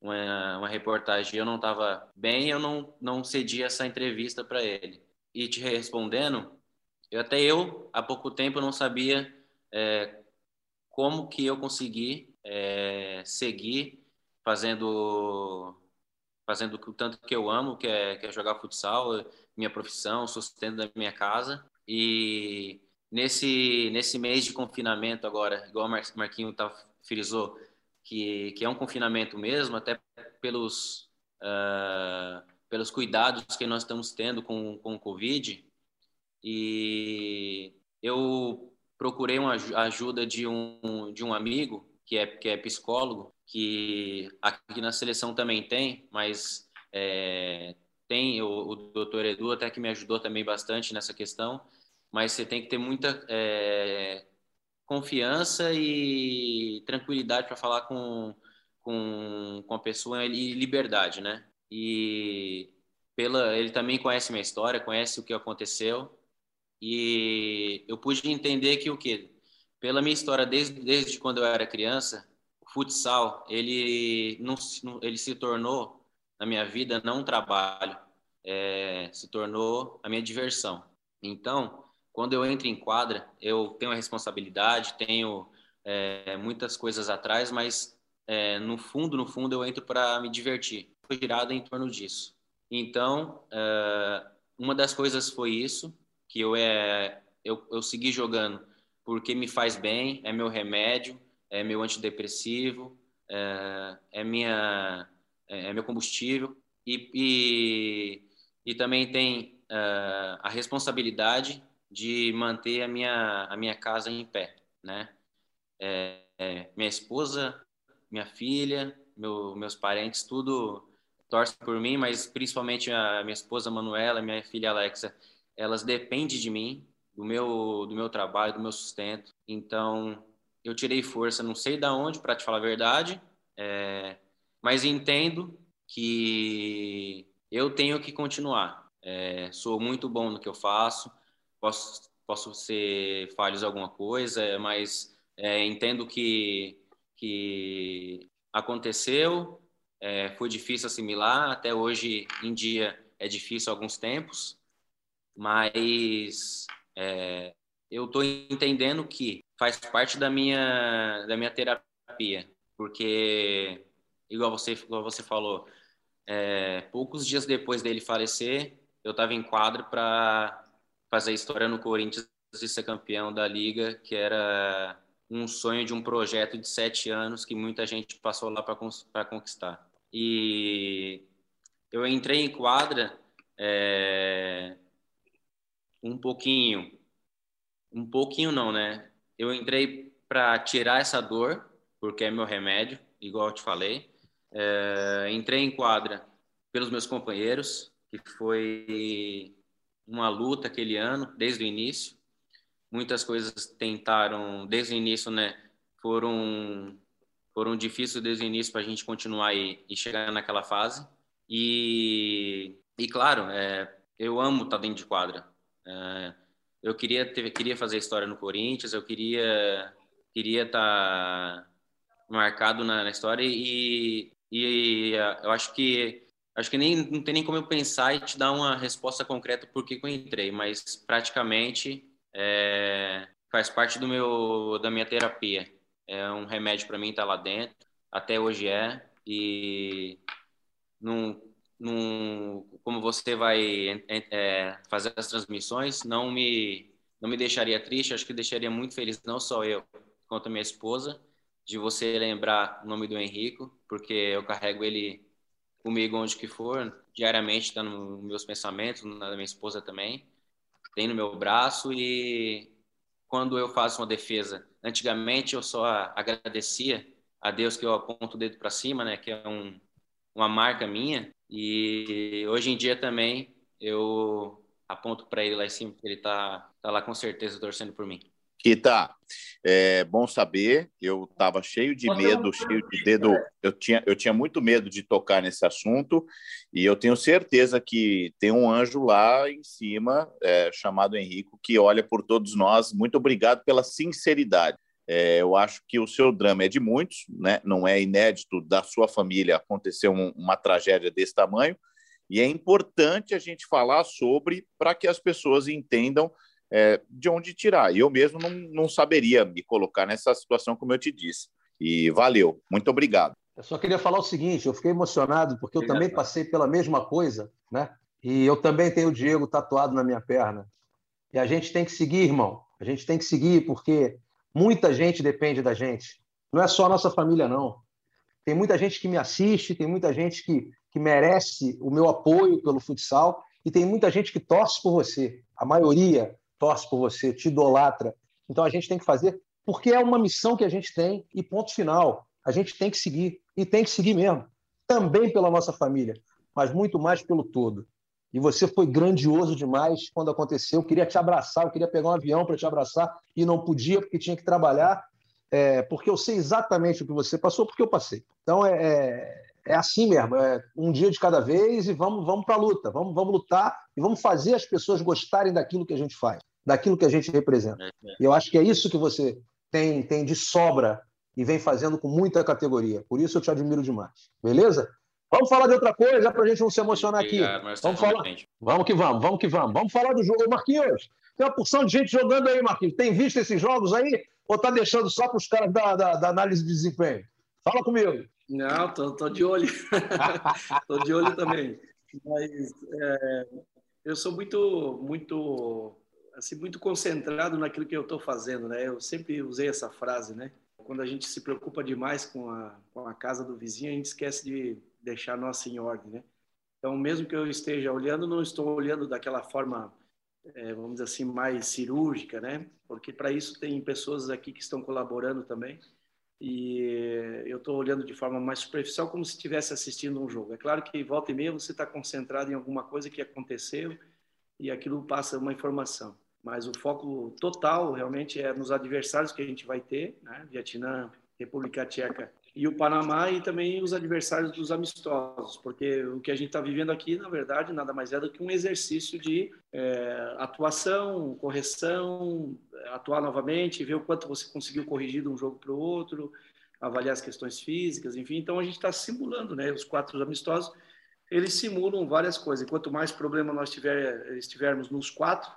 uma, uma reportagem, eu não estava bem, eu não, não cedi essa entrevista para ele. E te respondendo, eu, até eu, há pouco tempo, não sabia é, como que eu consegui é, seguir fazendo fazendo o tanto que eu amo, que é, que é jogar futsal, minha profissão, sustento da minha casa. E nesse, nesse mês de confinamento agora, igual o Marquinho tá, frisou, que, que é um confinamento mesmo, até pelos, uh, pelos cuidados que nós estamos tendo com, com o Covid. E eu procurei uma ajuda de um, de um amigo que é, que é psicólogo, que aqui na seleção também tem, mas é, tem o, o doutor Edu até que me ajudou também bastante nessa questão, mas você tem que ter muita é, confiança e tranquilidade para falar com, com, com a pessoa e liberdade, né? E pela, ele também conhece minha história, conhece o que aconteceu e eu pude entender que o que pela minha história desde, desde quando eu era criança, o futsal ele não ele se tornou na minha vida não um trabalho, é, se tornou a minha diversão. Então quando eu entro em quadra, eu tenho a responsabilidade, tenho é, muitas coisas atrás, mas é, no fundo, no fundo, eu entro para me divertir. Foi girada em torno disso. Então, é, uma das coisas foi isso, que eu, é, eu, eu segui jogando porque me faz bem, é meu remédio, é meu antidepressivo, é, é minha, é, é meu combustível. E, e, e também tem uh, a responsabilidade de manter a minha, a minha casa em pé, né? É, é, minha esposa, minha filha, meu, meus parentes, tudo torcem por mim, mas principalmente a minha esposa Manuela, minha filha Alexa, elas dependem de mim, do meu, do meu trabalho, do meu sustento. Então, eu tirei força, não sei da onde, para te falar a verdade, é, mas entendo que eu tenho que continuar. É, sou muito bom no que eu faço, posso, posso ser falhos alguma coisa, mas é, entendo que, que aconteceu, é, foi difícil assimilar, até hoje em dia é difícil alguns tempos, mas é, eu estou entendendo que faz parte da minha, da minha terapia, porque, igual você, igual você falou, é, poucos dias depois dele falecer, eu estava em quadro para fazer história no Corinthians e ser campeão da liga, que era um sonho de um projeto de sete anos que muita gente passou lá para conquistar. E eu entrei em quadra é, um pouquinho, um pouquinho não, né? Eu entrei para tirar essa dor, porque é meu remédio, igual eu te falei. É, entrei em quadra pelos meus companheiros, que foi uma luta aquele ano, desde o início. Muitas coisas tentaram, desde o início, né? Foram, foram difíceis desde o início para a gente continuar e, e, chegar naquela fase. E, e claro, é, eu amo estar dentro de quadra. É, eu queria, ter, queria fazer história no Corinthians, eu queria queria estar marcado na, na história e, e eu acho que acho que nem não tem nem como eu pensar e te dar uma resposta concreta por que eu entrei, mas praticamente é, faz parte do meu da minha terapia. É um remédio para mim estar tá lá dentro, até hoje é e não, não como você vai é, fazer as transmissões, não me não me deixaria triste, acho que deixaria muito feliz não só eu, quanto a minha esposa, de você lembrar o nome do Henrico, porque eu carrego ele comigo onde que for, diariamente está nos meus pensamentos, na minha esposa também, tem no meu braço e quando eu faço uma defesa, antigamente eu só agradecia a Deus que eu aponto o dedo para cima, né, que é um, uma marca minha, e hoje em dia também eu aponto para ele lá em cima, porque ele tá, tá lá com certeza torcendo por mim. Kita, é bom saber. Eu estava cheio de medo, cheio de dedo. Eu tinha, eu tinha muito medo de tocar nesse assunto e eu tenho certeza que tem um anjo lá em cima, é, chamado Henrico, que olha por todos nós. Muito obrigado pela sinceridade. É, eu acho que o seu drama é de muitos, né? não é inédito da sua família acontecer um, uma tragédia desse tamanho, e é importante a gente falar sobre para que as pessoas entendam é, de onde tirar. E eu mesmo não, não saberia me colocar nessa situação, como eu te disse. E valeu, muito obrigado. Eu só queria falar o seguinte: eu fiquei emocionado porque eu obrigado. também passei pela mesma coisa, né? E eu também tenho o Diego tatuado na minha perna. E a gente tem que seguir, irmão. A gente tem que seguir porque muita gente depende da gente. Não é só a nossa família, não. Tem muita gente que me assiste, tem muita gente que, que merece o meu apoio pelo futsal e tem muita gente que torce por você. A maioria torce por você, te idolatra. Então a gente tem que fazer, porque é uma missão que a gente tem e ponto final. A gente tem que seguir e tem que seguir mesmo. Também pela nossa família, mas muito mais pelo todo. E você foi grandioso demais quando aconteceu. Eu queria te abraçar, eu queria pegar um avião para te abraçar e não podia porque tinha que trabalhar, é, porque eu sei exatamente o que você passou, porque eu passei. Então é, é, assim mesmo, é um dia de cada vez e vamos, vamos para a luta, vamos, vamos lutar e vamos fazer as pessoas gostarem daquilo que a gente faz, daquilo que a gente representa. É, é. E eu acho que é isso que você tem, tem de sobra e vem fazendo com muita categoria. Por isso eu te admiro demais. Beleza? Vamos falar de outra coisa para a gente não se emocionar aqui. vamos falar. Vamos que vamos, vamos que vamos. Vamos falar do jogo. Marquinhos, tem uma porção de gente jogando aí, Marquinhos. Tem visto esses jogos aí? Ou tá deixando só para os caras da, da, da análise de desempenho? Fala comigo. Não, tô, tô de olho. tô de olho também. Mas é, eu sou muito, muito, assim, muito concentrado naquilo que eu estou fazendo, né? Eu sempre usei essa frase, né? Quando a gente se preocupa demais com a, com a casa do vizinho, a gente esquece de deixar a nossa em ordem, né? Então, mesmo que eu esteja olhando, não estou olhando daquela forma, é, vamos dizer assim, mais cirúrgica, né? Porque para isso tem pessoas aqui que estão colaborando também e eu estou olhando de forma mais superficial, como se estivesse assistindo um jogo. É claro que volta e meia você está concentrado em alguma coisa que aconteceu e aquilo passa uma informação. Mas o foco total realmente é nos adversários que a gente vai ter, né? Vietnã, República Tcheca e o Panamá e também os adversários dos amistosos, porque o que a gente está vivendo aqui, na verdade, nada mais é do que um exercício de é, atuação, correção, atuar novamente, ver o quanto você conseguiu corrigir de um jogo para o outro, avaliar as questões físicas, enfim. Então a gente está simulando, né? Os quatro amistosos, eles simulam várias coisas. E quanto mais problema nós tiver, estivermos nos quatro,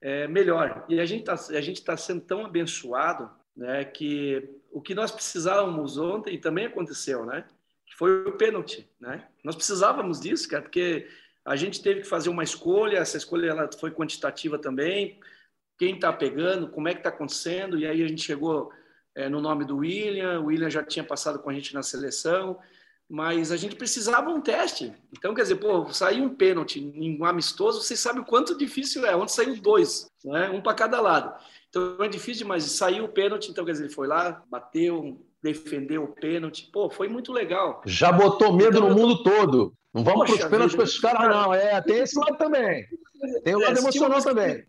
é melhor. E a gente está tá sendo tão abençoado, né? Que o que nós precisávamos ontem também aconteceu, né? Foi o pênalti, né? Nós precisávamos disso, cara, porque a gente teve que fazer uma escolha, essa escolha ela foi quantitativa também, quem está pegando, como é que está acontecendo, e aí a gente chegou é, no nome do William, o William já tinha passado com a gente na seleção, mas a gente precisava um teste. Então, quer dizer, pô, saiu um pênalti em um amistoso, vocês sabem o quanto difícil é, onde saiu dois, né? um para cada lado. Então é difícil demais. Saiu o pênalti, então quer dizer, ele foi lá, bateu, defendeu o pênalti. Pô, foi muito legal. Já botou medo então, no mundo todo. Não vamos para os pênaltis para esses caras, não. É, tem esse lado também. Tem o lado é, emocional também.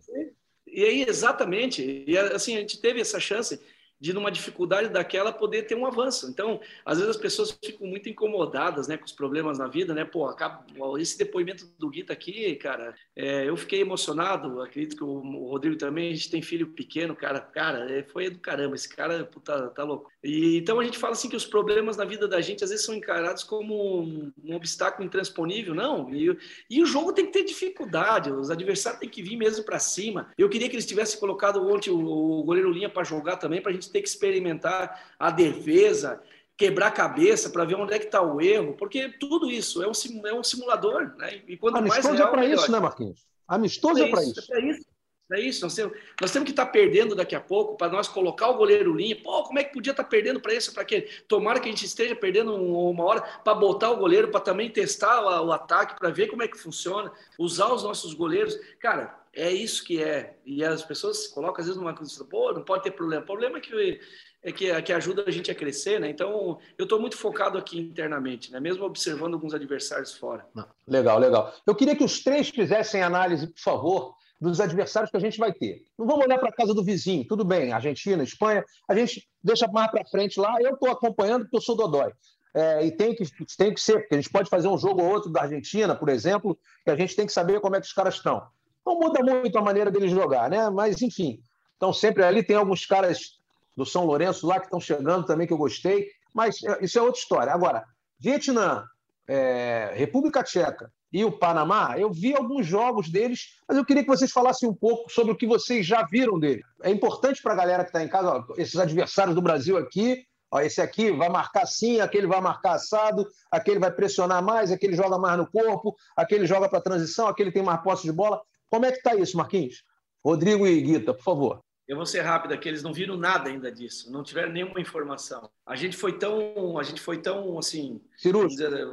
E aí, exatamente. E assim, a gente teve essa chance de numa dificuldade daquela poder ter um avanço. Então, às vezes as pessoas ficam muito incomodadas, né, com os problemas na vida, né? Pô, acaba, esse depoimento do Guita aqui, cara, é, eu fiquei emocionado. Acredito que o, o, Rodrigo também, a gente tem filho pequeno, cara, cara, é, foi do caramba. Esse cara, puta, tá louco. E então a gente fala assim que os problemas na vida da gente às vezes são encarados como um, um obstáculo intransponível, não. E, e, o jogo tem que ter dificuldade. Os adversários têm que vir mesmo para cima. Eu queria que eles tivessem colocado ontem o, o goleiro linha para jogar também, para a gente ter que experimentar a defesa, quebrar a cabeça para ver onde é que está o erro, porque tudo isso é um, é um simulador, né? E quanto Amistoso mais real, é para isso, né, Marquinhos? Amistoso é, é para isso. É isso. É isso, nós temos, nós temos que estar tá perdendo daqui a pouco para nós colocar o goleiro linha. Pô, como é que podia estar tá perdendo para isso? Para quê? Tomara que a gente esteja perdendo uma hora para botar o goleiro, para também testar o, o ataque, para ver como é que funciona, usar os nossos goleiros. Cara, é isso que é. E as pessoas colocam às vezes numa coisa, pô, não pode ter problema. O problema é que é que, que ajuda a gente a crescer, né? Então, eu estou muito focado aqui internamente, né? Mesmo observando alguns adversários fora. Legal, legal. Eu queria que os três fizessem análise, por favor, dos adversários que a gente vai ter. Não vamos olhar para a casa do vizinho, tudo bem, Argentina, Espanha, a gente deixa mais para frente lá. Eu estou acompanhando porque eu sou Dodói. É, e tem que, tem que ser, porque a gente pode fazer um jogo ou outro da Argentina, por exemplo, e a gente tem que saber como é que os caras estão. Não muda muito a maneira deles jogar, né? Mas, enfim, então sempre ali tem alguns caras do São Lourenço lá que estão chegando também que eu gostei, mas é, isso é outra história. Agora, Vietnã, é, República Tcheca e o Panamá, eu vi alguns jogos deles, mas eu queria que vocês falassem um pouco sobre o que vocês já viram dele. É importante para a galera que está em casa, ó, esses adversários do Brasil aqui, ó, esse aqui vai marcar sim, aquele vai marcar assado, aquele vai pressionar mais, aquele joga mais no corpo, aquele joga para transição, aquele tem mais posse de bola. Como é que está isso, Marquinhos? Rodrigo e Guita, por favor. Eu vou ser rápido aqui, eles não viram nada ainda disso, não tiveram nenhuma informação. A gente foi tão, a gente foi tão assim, cirúrgico, dizer,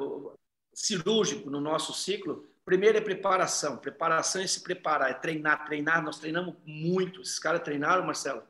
cirúrgico no nosso ciclo. Primeiro é preparação, preparação é se preparar, é treinar, treinar. Nós treinamos muito. Esses caras treinaram, Marcelo,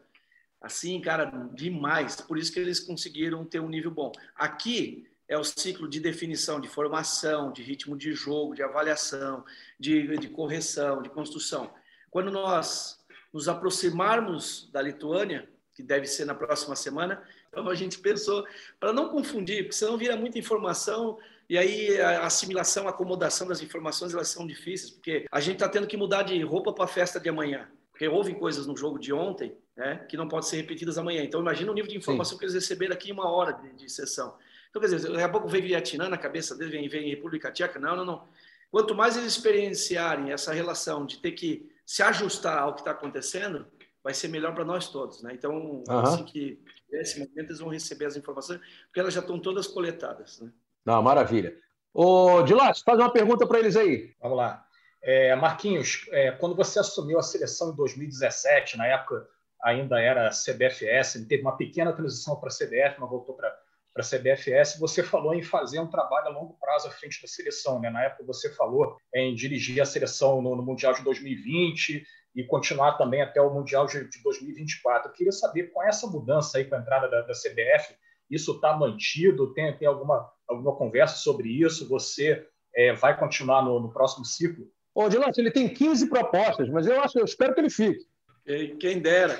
assim, cara, demais. Por isso que eles conseguiram ter um nível bom. Aqui é o ciclo de definição, de formação, de ritmo de jogo, de avaliação, de, de correção, de construção. Quando nós nos aproximarmos da Lituânia, que deve ser na próxima semana, então a gente pensou, para não confundir, porque senão vira muita informação e aí a assimilação, a acomodação das informações, elas são difíceis, porque a gente está tendo que mudar de roupa para a festa de amanhã. Porque houve coisas no jogo de ontem né, que não podem ser repetidas amanhã. Então imagina o nível de informação Sim. que eles receberam aqui em uma hora de, de sessão. Então, quer dizer, daqui a pouco vem Vietnã na cabeça deles, vem, vem República Tcheca. Não, não, não. Quanto mais eles experienciarem essa relação de ter que se ajustar ao que está acontecendo, vai ser melhor para nós todos. Né? Então, uhum. assim que nesse momento eles vão receber as informações, porque elas já estão todas coletadas. Né? Não, maravilha. Ô, Dilato, faz uma pergunta para eles aí. Vamos lá. É, Marquinhos, é, quando você assumiu a seleção em 2017, na época ainda era CBFS, teve uma pequena transição para a CBF, mas voltou para para a CBFS, você falou em fazer um trabalho a longo prazo à frente da seleção. Né? Na época, você falou em dirigir a seleção no, no Mundial de 2020 e continuar também até o Mundial de, de 2024. Eu queria saber, com essa mudança aí com a entrada da, da CBF, isso está mantido? Tem, tem alguma, alguma conversa sobre isso? Você é, vai continuar no, no próximo ciclo? Ô, Dilante, ele tem 15 propostas, mas eu acho, eu espero que ele fique. Quem dera.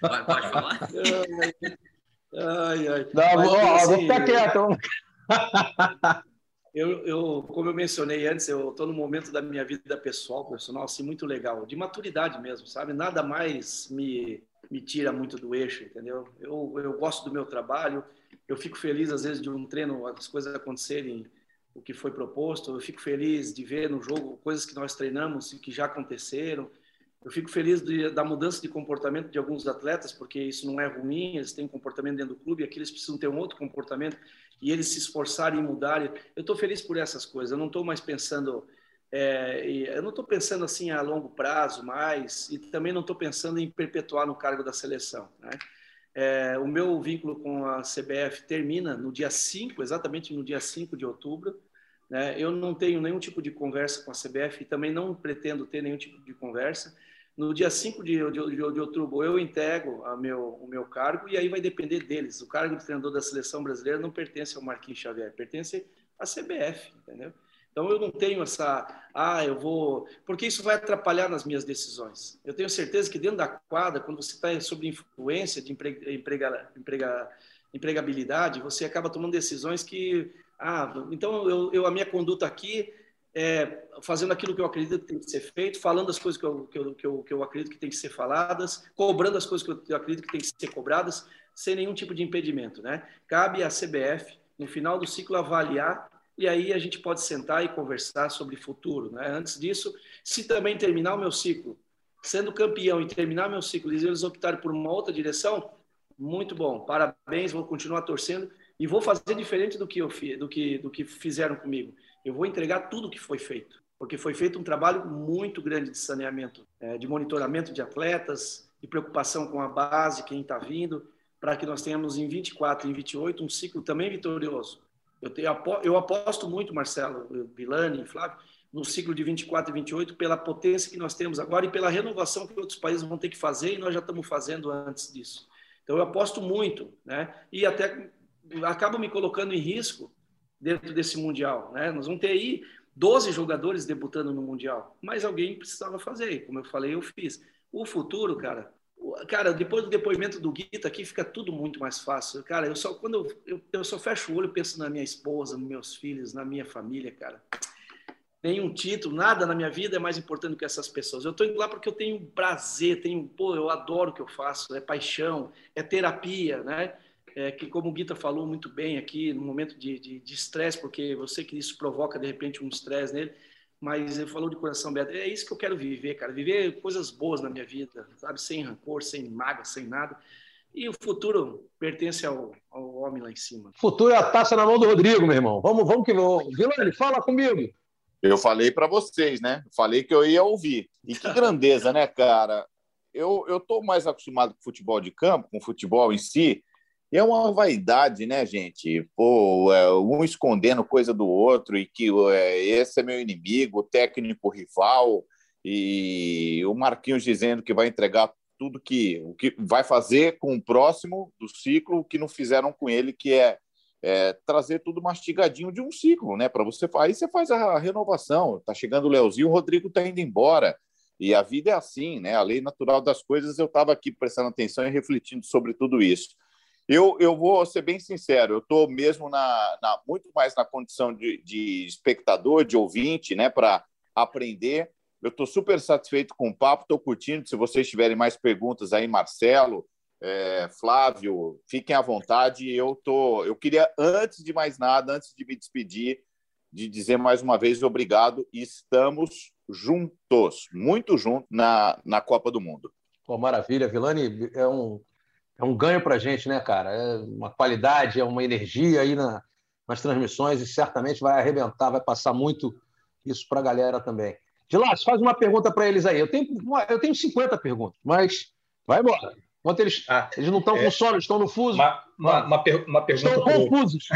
Vai, pode falar? Ai, ai. Não, Mas, ó, assim, vou ficar quieto. Eu, eu, como eu mencionei antes, eu estou no momento da minha vida pessoal, profissional, assim, muito legal, de maturidade mesmo, sabe? Nada mais me, me tira muito do eixo, entendeu? Eu, eu gosto do meu trabalho, eu fico feliz, às vezes, de um treino, as coisas acontecerem, o que foi proposto, eu fico feliz de ver no jogo coisas que nós treinamos e que já aconteceram, eu fico feliz de, da mudança de comportamento de alguns atletas, porque isso não é ruim, eles têm um comportamento dentro do clube, aqui eles precisam ter um outro comportamento e eles se esforçarem e mudarem. Eu estou feliz por essas coisas, eu não estou mais pensando, é, eu não estou pensando assim a longo prazo mais, e também não estou pensando em perpetuar no cargo da seleção. Né? É, o meu vínculo com a CBF termina no dia 5, exatamente no dia 5 de outubro. Né? Eu não tenho nenhum tipo de conversa com a CBF e também não pretendo ter nenhum tipo de conversa. No dia 5 de, de, de, de outubro, eu entrego meu, o meu cargo e aí vai depender deles. O cargo de treinador da seleção brasileira não pertence ao Marquinhos Xavier, pertence à CBF, entendeu? Então eu não tenho essa, ah, eu vou, porque isso vai atrapalhar nas minhas decisões. Eu tenho certeza que dentro da quadra, quando você está sob influência de emprega, emprega, emprega, empregabilidade, você acaba tomando decisões que, ah, então eu, eu a minha conduta aqui é, fazendo aquilo que eu acredito que tem que ser feito, falando as coisas que eu, que, eu, que, eu, que eu acredito que tem que ser faladas, cobrando as coisas que eu acredito que tem que ser cobradas, sem nenhum tipo de impedimento. Né? Cabe à CBF, no final do ciclo, avaliar e aí a gente pode sentar e conversar sobre futuro. Né? Antes disso, se também terminar o meu ciclo, sendo campeão e terminar meu ciclo, e eles optarem por uma outra direção, muito bom, parabéns, vou continuar torcendo e vou fazer diferente do que, eu, do que, do que fizeram comigo eu vou entregar tudo o que foi feito, porque foi feito um trabalho muito grande de saneamento, é, de monitoramento de atletas, de preocupação com a base, quem está vindo, para que nós tenhamos em 24 e em 28 um ciclo também vitorioso. Eu, tenho, eu aposto muito, Marcelo, Vilani, Flávio, no ciclo de 24 e 28 pela potência que nós temos agora e pela renovação que outros países vão ter que fazer e nós já estamos fazendo antes disso. Então eu aposto muito, né? E até acabo me colocando em risco dentro desse mundial, né? Nós vamos ter aí 12 jogadores debutando no Mundial, mas alguém precisava fazer, como eu falei, eu fiz. O futuro, cara, cara, depois do depoimento do Guita aqui fica tudo muito mais fácil. Cara, eu só quando eu, eu, eu só fecho o olho, penso na minha esposa, nos meus filhos, na minha família, cara. Nenhum título, nada na minha vida é mais importante que essas pessoas. Eu estou indo lá porque eu tenho prazer, tenho, pô, eu adoro o que eu faço, é paixão, é terapia, né? É, que como o Guita falou muito bem aqui, no momento de estresse, porque você que isso provoca de repente um estresse nele, mas ele falou de coração aberto. É isso que eu quero viver, cara. Viver coisas boas na minha vida, sabe? Sem rancor, sem mágoa, sem nada. E o futuro pertence ao, ao homem lá em cima. Futuro é a taça na mão do Rodrigo, meu irmão. Vamos, vamos que Vilani, fala comigo. Eu falei para vocês, né? Falei que eu ia ouvir. E que grandeza, né, cara? Eu eu tô mais acostumado com futebol de campo, com futebol em si, é uma vaidade, né, gente? Pô, é, um escondendo coisa do outro e que é, esse é meu inimigo, o técnico rival, e o Marquinhos dizendo que vai entregar tudo que o que vai fazer com o próximo do ciclo, o que não fizeram com ele, que é, é trazer tudo mastigadinho de um ciclo, né? Para você aí você faz a renovação. Tá chegando o Leozinho, o Rodrigo tá indo embora. E a vida é assim, né? A lei natural das coisas. Eu estava aqui prestando atenção e refletindo sobre tudo isso. Eu, eu vou ser bem sincero, eu estou mesmo na, na, muito mais na condição de, de espectador, de ouvinte, né, para aprender. Eu estou super satisfeito com o papo, estou curtindo. Se vocês tiverem mais perguntas aí, Marcelo, é, Flávio, fiquem à vontade. Eu tô, eu queria antes de mais nada, antes de me despedir, de dizer mais uma vez obrigado. Estamos juntos, muito juntos na, na Copa do Mundo. Pô, maravilha, Vilani, é um é um ganho para a gente, né, cara? É uma qualidade, é uma energia aí na, nas transmissões e certamente vai arrebentar, vai passar muito isso para a galera também. Dilas, faz uma pergunta para eles aí. Eu tenho, eu tenho 50 perguntas, mas vai embora. Enquanto eles, ah, eles não estão é, com sono, estão no fuso. Uma, uma, uma, per, uma pergunta. Estão confusos.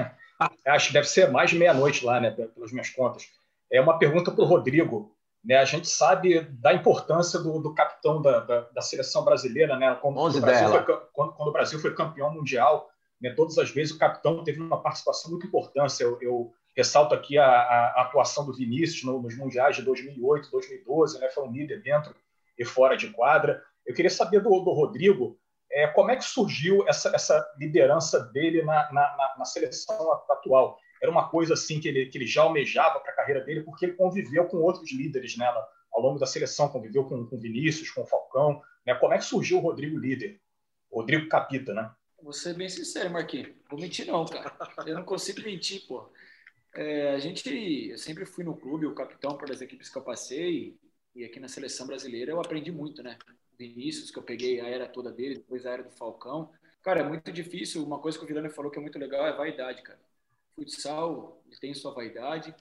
Acho que deve ser mais de meia-noite lá, né, pelas minhas contas. É uma pergunta para o Rodrigo. Né? A gente sabe da importância do, do capitão da, da, da, seleção brasileira, né? Quando, o Brasil foi, quando, quando, o Brasil foi campeão mundial, né? todas as vezes o capitão teve uma participação muito importante. Eu, eu ressalto aqui a, a, atuação do Vinícius no, nos mundiais de 2008, 2012, né? Foi um líder dentro e fora de quadra. Eu queria saber do, do Rodrigo é, como é que surgiu essa, essa liderança dele na, na, na seleção atual era uma coisa assim que ele, que ele já almejava para a carreira dele, porque ele conviveu com outros líderes né, ao longo da seleção, conviveu com, com Vinícius, com o Falcão. Né? Como é que surgiu o Rodrigo líder? Rodrigo Capita, né? Vou ser bem sincero, Marquinhos. Vou mentir não, cara. Eu não consigo mentir, pô. É, a gente, eu sempre fui no clube, o capitão para as equipes que eu passei, e aqui na seleção brasileira eu aprendi muito, né? Vinícius, que eu peguei a era toda dele, depois a era do Falcão. Cara, é muito difícil. Uma coisa que o Vilani falou que é muito legal é vaidade, cara futsal tem sua vaidade,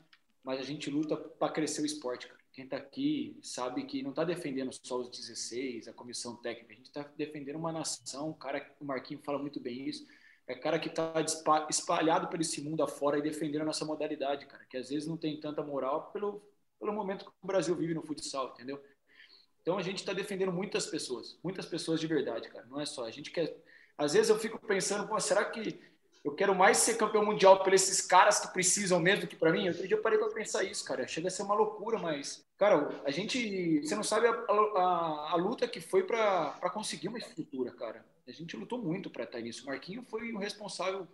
mas a gente luta para crescer o esporte. Quem está aqui sabe que não está defendendo só os 16, a comissão técnica, a gente está defendendo uma nação. O cara, o Marquinho fala muito bem isso. É cara que está espalhado por esse mundo afora e defendendo a nossa modalidade, cara, que às vezes não tem tanta moral pelo, pelo momento que o Brasil vive no futsal, entendeu? Então a gente está defendendo muitas pessoas, muitas pessoas de verdade, cara. Não é só. A gente quer. Às vezes eu fico pensando, será que eu quero mais ser campeão mundial por esses caras que precisam mesmo do que para mim. Outro dia eu parei para pensar isso, cara. Chega a ser uma loucura, mas, cara, a gente, você não sabe a, a, a luta que foi para conseguir uma estrutura, cara. A gente lutou muito para estar nisso. O Marquinho foi o responsável,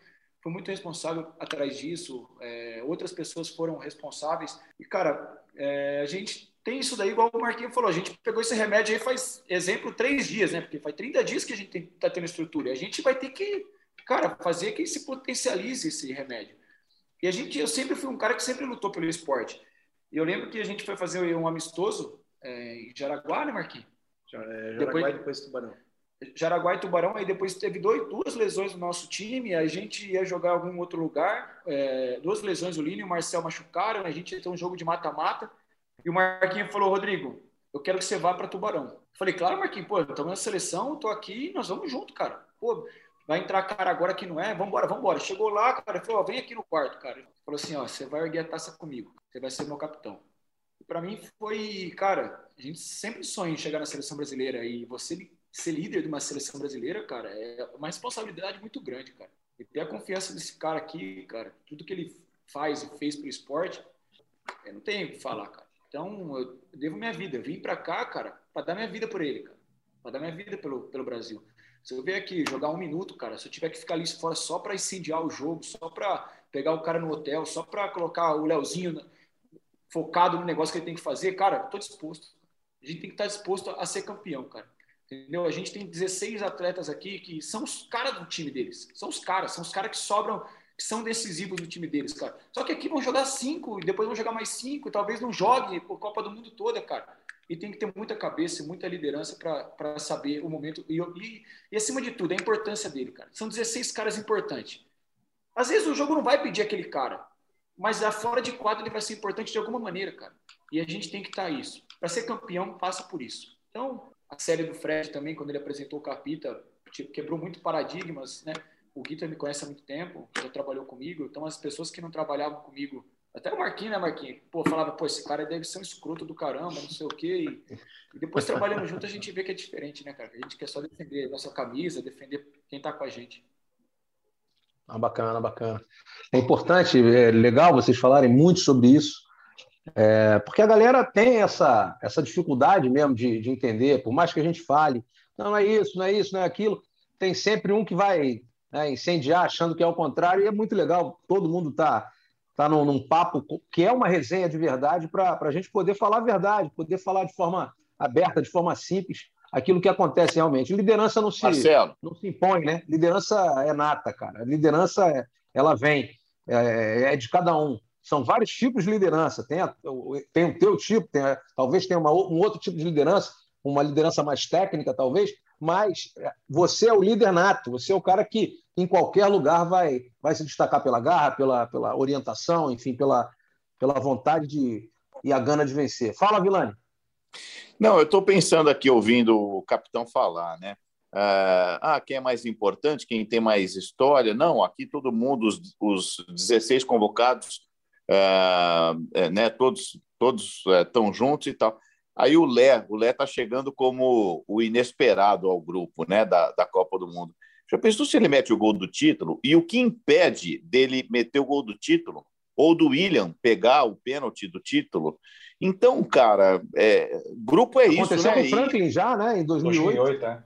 foi muito responsável atrás disso. É, outras pessoas foram responsáveis. E, cara, é, a gente tem isso daí, igual o Marquinho falou. A gente pegou esse remédio aí faz, exemplo, três dias, né? Porque faz 30 dias que a gente está tendo estrutura. A gente vai ter que cara, fazer que se potencialize esse remédio. E a gente, eu sempre fui um cara que sempre lutou pelo esporte. E eu lembro que a gente foi fazer um amistoso é, em Jaraguá, né, Marquinhos? É, Jaraguá depois, e depois Tubarão. Jaraguá e Tubarão, aí depois teve dois, duas lesões no nosso time, a gente ia jogar em algum outro lugar, é, duas lesões, o Lino e o Marcel machucaram, a gente ia ter um jogo de mata-mata, e o Marquinhos falou, Rodrigo, eu quero que você vá para Tubarão. Falei, claro, Marquinhos, pô, estamos na seleção, tô aqui, nós vamos junto, cara. Pô, vai entrar cara agora que não é, vambora, vambora. Chegou lá, cara, falou, ó, vem aqui no quarto, cara. Falou assim, ó, você vai erguer a taça comigo, você vai ser meu capitão. E para mim foi, cara, a gente sempre sonha em chegar na seleção brasileira e você ser líder de uma seleção brasileira, cara, é uma responsabilidade muito grande, cara. E ter a confiança desse cara aqui, cara, tudo que ele faz e fez pro esporte, Eu não tenho o que falar, cara. Então, eu devo minha vida. Eu vim para cá, cara, para dar minha vida por ele, cara. Para dar minha vida pelo, pelo Brasil. Se eu vier aqui jogar um minuto, cara, se eu tiver que ficar ali fora só para incendiar o jogo, só para pegar o cara no hotel, só para colocar o Leozinho focado no negócio que ele tem que fazer, cara, estou disposto. A gente tem que estar tá disposto a ser campeão, cara. Entendeu? A gente tem 16 atletas aqui que são os caras do time deles. São os caras, são os caras que sobram, que são decisivos no time deles, cara. Só que aqui vão jogar cinco, e depois vão jogar mais cinco, e talvez não jogue por Copa do Mundo toda, cara. E tem que ter muita cabeça, muita liderança para saber o momento. E, e, e, acima de tudo, a importância dele, cara. São 16 caras importantes. Às vezes o jogo não vai pedir aquele cara, mas a fora de quadro ele vai ser importante de alguma maneira, cara. E a gente tem que estar tá isso. Para ser campeão, passa por isso. Então, a série do Fred também, quando ele apresentou o Capita, tipo, quebrou muito paradigmas, né? O Guita me conhece há muito tempo, já trabalhou comigo, então as pessoas que não trabalhavam comigo, até o Marquinhos, né, Marquinhos? Pô, falava, pô, esse cara deve ser um escroto do caramba, não sei o quê. E, e depois trabalhando junto a gente vê que é diferente, né, cara? A gente quer só defender nossa camisa, defender quem tá com a gente. Ah, bacana, bacana. É importante, é legal vocês falarem muito sobre isso, é, porque a galera tem essa, essa dificuldade mesmo de, de entender, por mais que a gente fale, não é isso, não é isso, não é aquilo, tem sempre um que vai né, incendiar achando que é o contrário, e é muito legal, todo mundo está tá num, num, papo que é uma resenha de verdade para a gente poder falar a verdade, poder falar de forma aberta, de forma simples, aquilo que acontece realmente. Liderança não se, não se impõe, né? Liderança é nata, cara. Liderança, é, ela vem, é, é de cada um são vários tipos de liderança. Tem, a, tem o teu tipo, tem a, talvez tenha uma, um outro tipo de liderança, uma liderança mais técnica, talvez, mas é, você é o líder nato, você é o cara que em qualquer lugar vai, vai se destacar pela garra, pela, pela orientação, enfim, pela, pela vontade de, e a gana de vencer. Fala, Vilani. Não, eu estou pensando aqui, ouvindo o capitão falar, né? Ah, ah, quem é mais importante, quem tem mais história? Não, aqui todo mundo, os, os 16 convocados, é, né, todos todos estão é, juntos e tal. Aí o Lé, o Lé está chegando como o inesperado ao grupo né, da, da Copa do Mundo. Já pensou se ele mete o gol do título? E o que impede dele meter o gol do título? Ou do William pegar o pênalti do título? Então, cara, é, grupo é Aconteceu isso, né? Aconteceu com o Franklin já, né? Em 2008. 2008 é.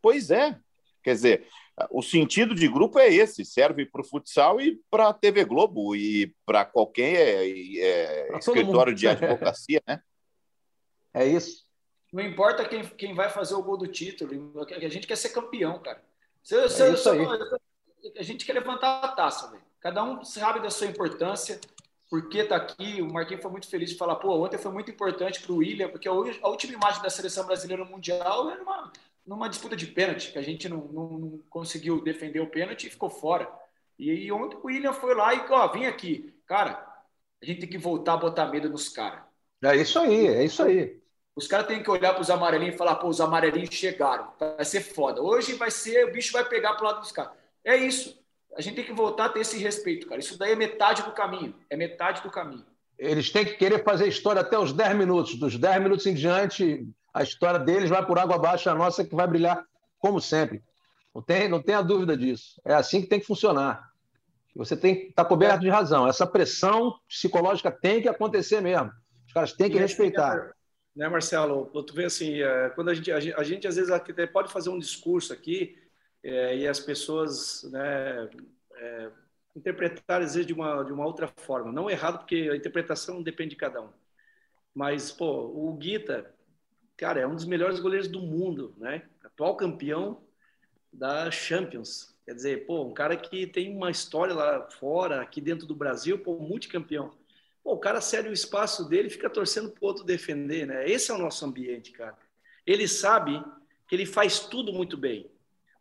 Pois é. Quer dizer, o sentido de grupo é esse, serve para o futsal e para a TV Globo e para qualquer é, é, escritório de advocacia, né? É isso. Não importa quem, quem vai fazer o gol do título, a gente quer ser campeão, cara. Se, se, é. A gente quer levantar a taça, velho. Cada um sabe da sua importância, porque tá aqui. O Marquinhos foi muito feliz de falar, pô, ontem foi muito importante para o William, porque a última imagem da seleção brasileira no Mundial era uma numa disputa de pênalti, que a gente não, não, não conseguiu defender o pênalti e ficou fora. E aí ontem o William foi lá e, ó, vem aqui. Cara, a gente tem que voltar a botar medo nos caras. É isso aí, é isso aí. Os caras têm que olhar para os amarelinhos e falar, pô, os amarelinhos chegaram. Vai ser foda. Hoje vai ser, o bicho vai pegar pro lado dos caras. É isso. A gente tem que voltar a ter esse respeito, cara. Isso daí é metade do caminho. É metade do caminho. Eles têm que querer fazer história até os 10 minutos. Dos 10 minutos em diante, a história deles vai por água abaixo, a nossa que vai brilhar como sempre. Não tem, não tenha dúvida disso. É assim que tem que funcionar. Você tem que estar tá coberto de razão. Essa pressão psicológica tem que acontecer mesmo. Os caras têm que e respeitar. Né, Marcelo? Tu vê assim, é, quando a gente, a gente, a gente às vezes até pode fazer um discurso aqui é, e as pessoas né, é, interpretar às vezes de uma, de uma outra forma. Não errado, porque a interpretação depende de cada um. Mas, pô, o Guita, cara, é um dos melhores goleiros do mundo, né? Atual campeão da Champions. Quer dizer, pô, um cara que tem uma história lá fora, aqui dentro do Brasil, pô, multicampeão. Pô, o cara cede o espaço dele e fica torcendo pro outro defender, né? Esse é o nosso ambiente, cara. Ele sabe que ele faz tudo muito bem,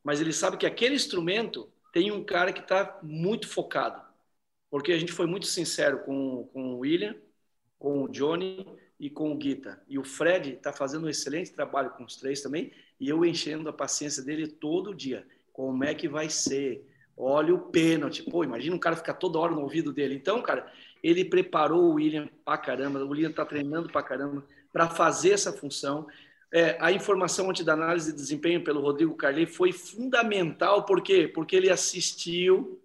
mas ele sabe que aquele instrumento tem um cara que está muito focado. Porque a gente foi muito sincero com, com o William, com o Johnny e com o Guita. E o Fred está fazendo um excelente trabalho com os três também, e eu enchendo a paciência dele todo dia. Como é que vai ser? Olha o pênalti. Pô, imagina um cara ficar toda hora no ouvido dele. Então, cara, ele preparou o William pra caramba, o William está treinando pra caramba para fazer essa função. É, a informação antes da análise de desempenho pelo Rodrigo Carley foi fundamental, por quê? Porque ele assistiu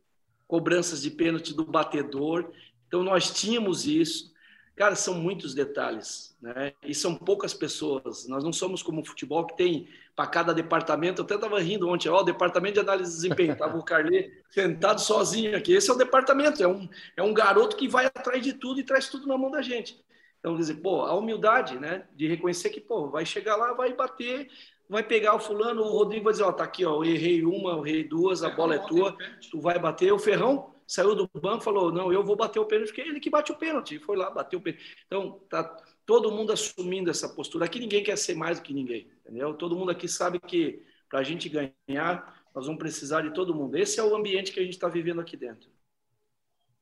cobranças de pênalti do batedor, então nós tínhamos isso, Cara, são muitos detalhes, né? E são poucas pessoas. Nós não somos como o futebol que tem para cada departamento. Eu até estava rindo ontem, ó, o departamento de análise de desempenho. Tava o Carlê sentado sozinho aqui. Esse é o departamento. É um, é um garoto que vai atrás de tudo e traz tudo na mão da gente. Então, quer dizer, pô, a humildade, né? De reconhecer que, pô, vai chegar lá, vai bater, vai pegar o fulano, o Rodrigo vai dizer, ó, tá aqui, ó, eu errei uma, eu errei duas, a bola é tua, tu vai bater. O Ferrão saiu do banco falou: não, eu vou bater o pênalti, porque é ele que bate o pênalti. Foi lá, bateu o pênalti. Então, tá todo mundo assumindo essa postura. Aqui ninguém quer ser mais do que ninguém, entendeu? Todo mundo aqui sabe que para a gente ganhar, nós vamos precisar de todo mundo. Esse é o ambiente que a gente está vivendo aqui dentro.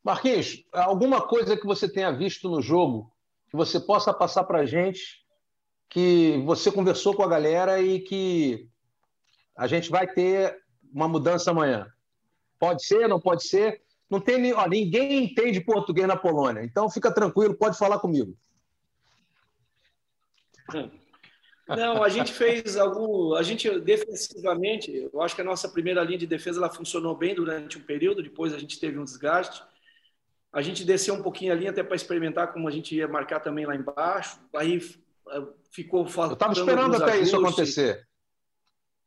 Marquinhos, alguma coisa que você tenha visto no jogo que você possa passar para a gente, que você conversou com a galera e que a gente vai ter uma mudança amanhã? Pode ser, não pode ser? Não tem ó, ninguém entende português na Polônia, então fica tranquilo, pode falar comigo. Não, a gente fez algum, a gente defensivamente, eu acho que a nossa primeira linha de defesa ela funcionou bem durante um período, depois a gente teve um desgaste. A gente desceu um pouquinho a linha até para experimentar como a gente ia marcar também lá embaixo. Aí eh, ficou faltando. Eu estava esperando até ajustes. isso acontecer.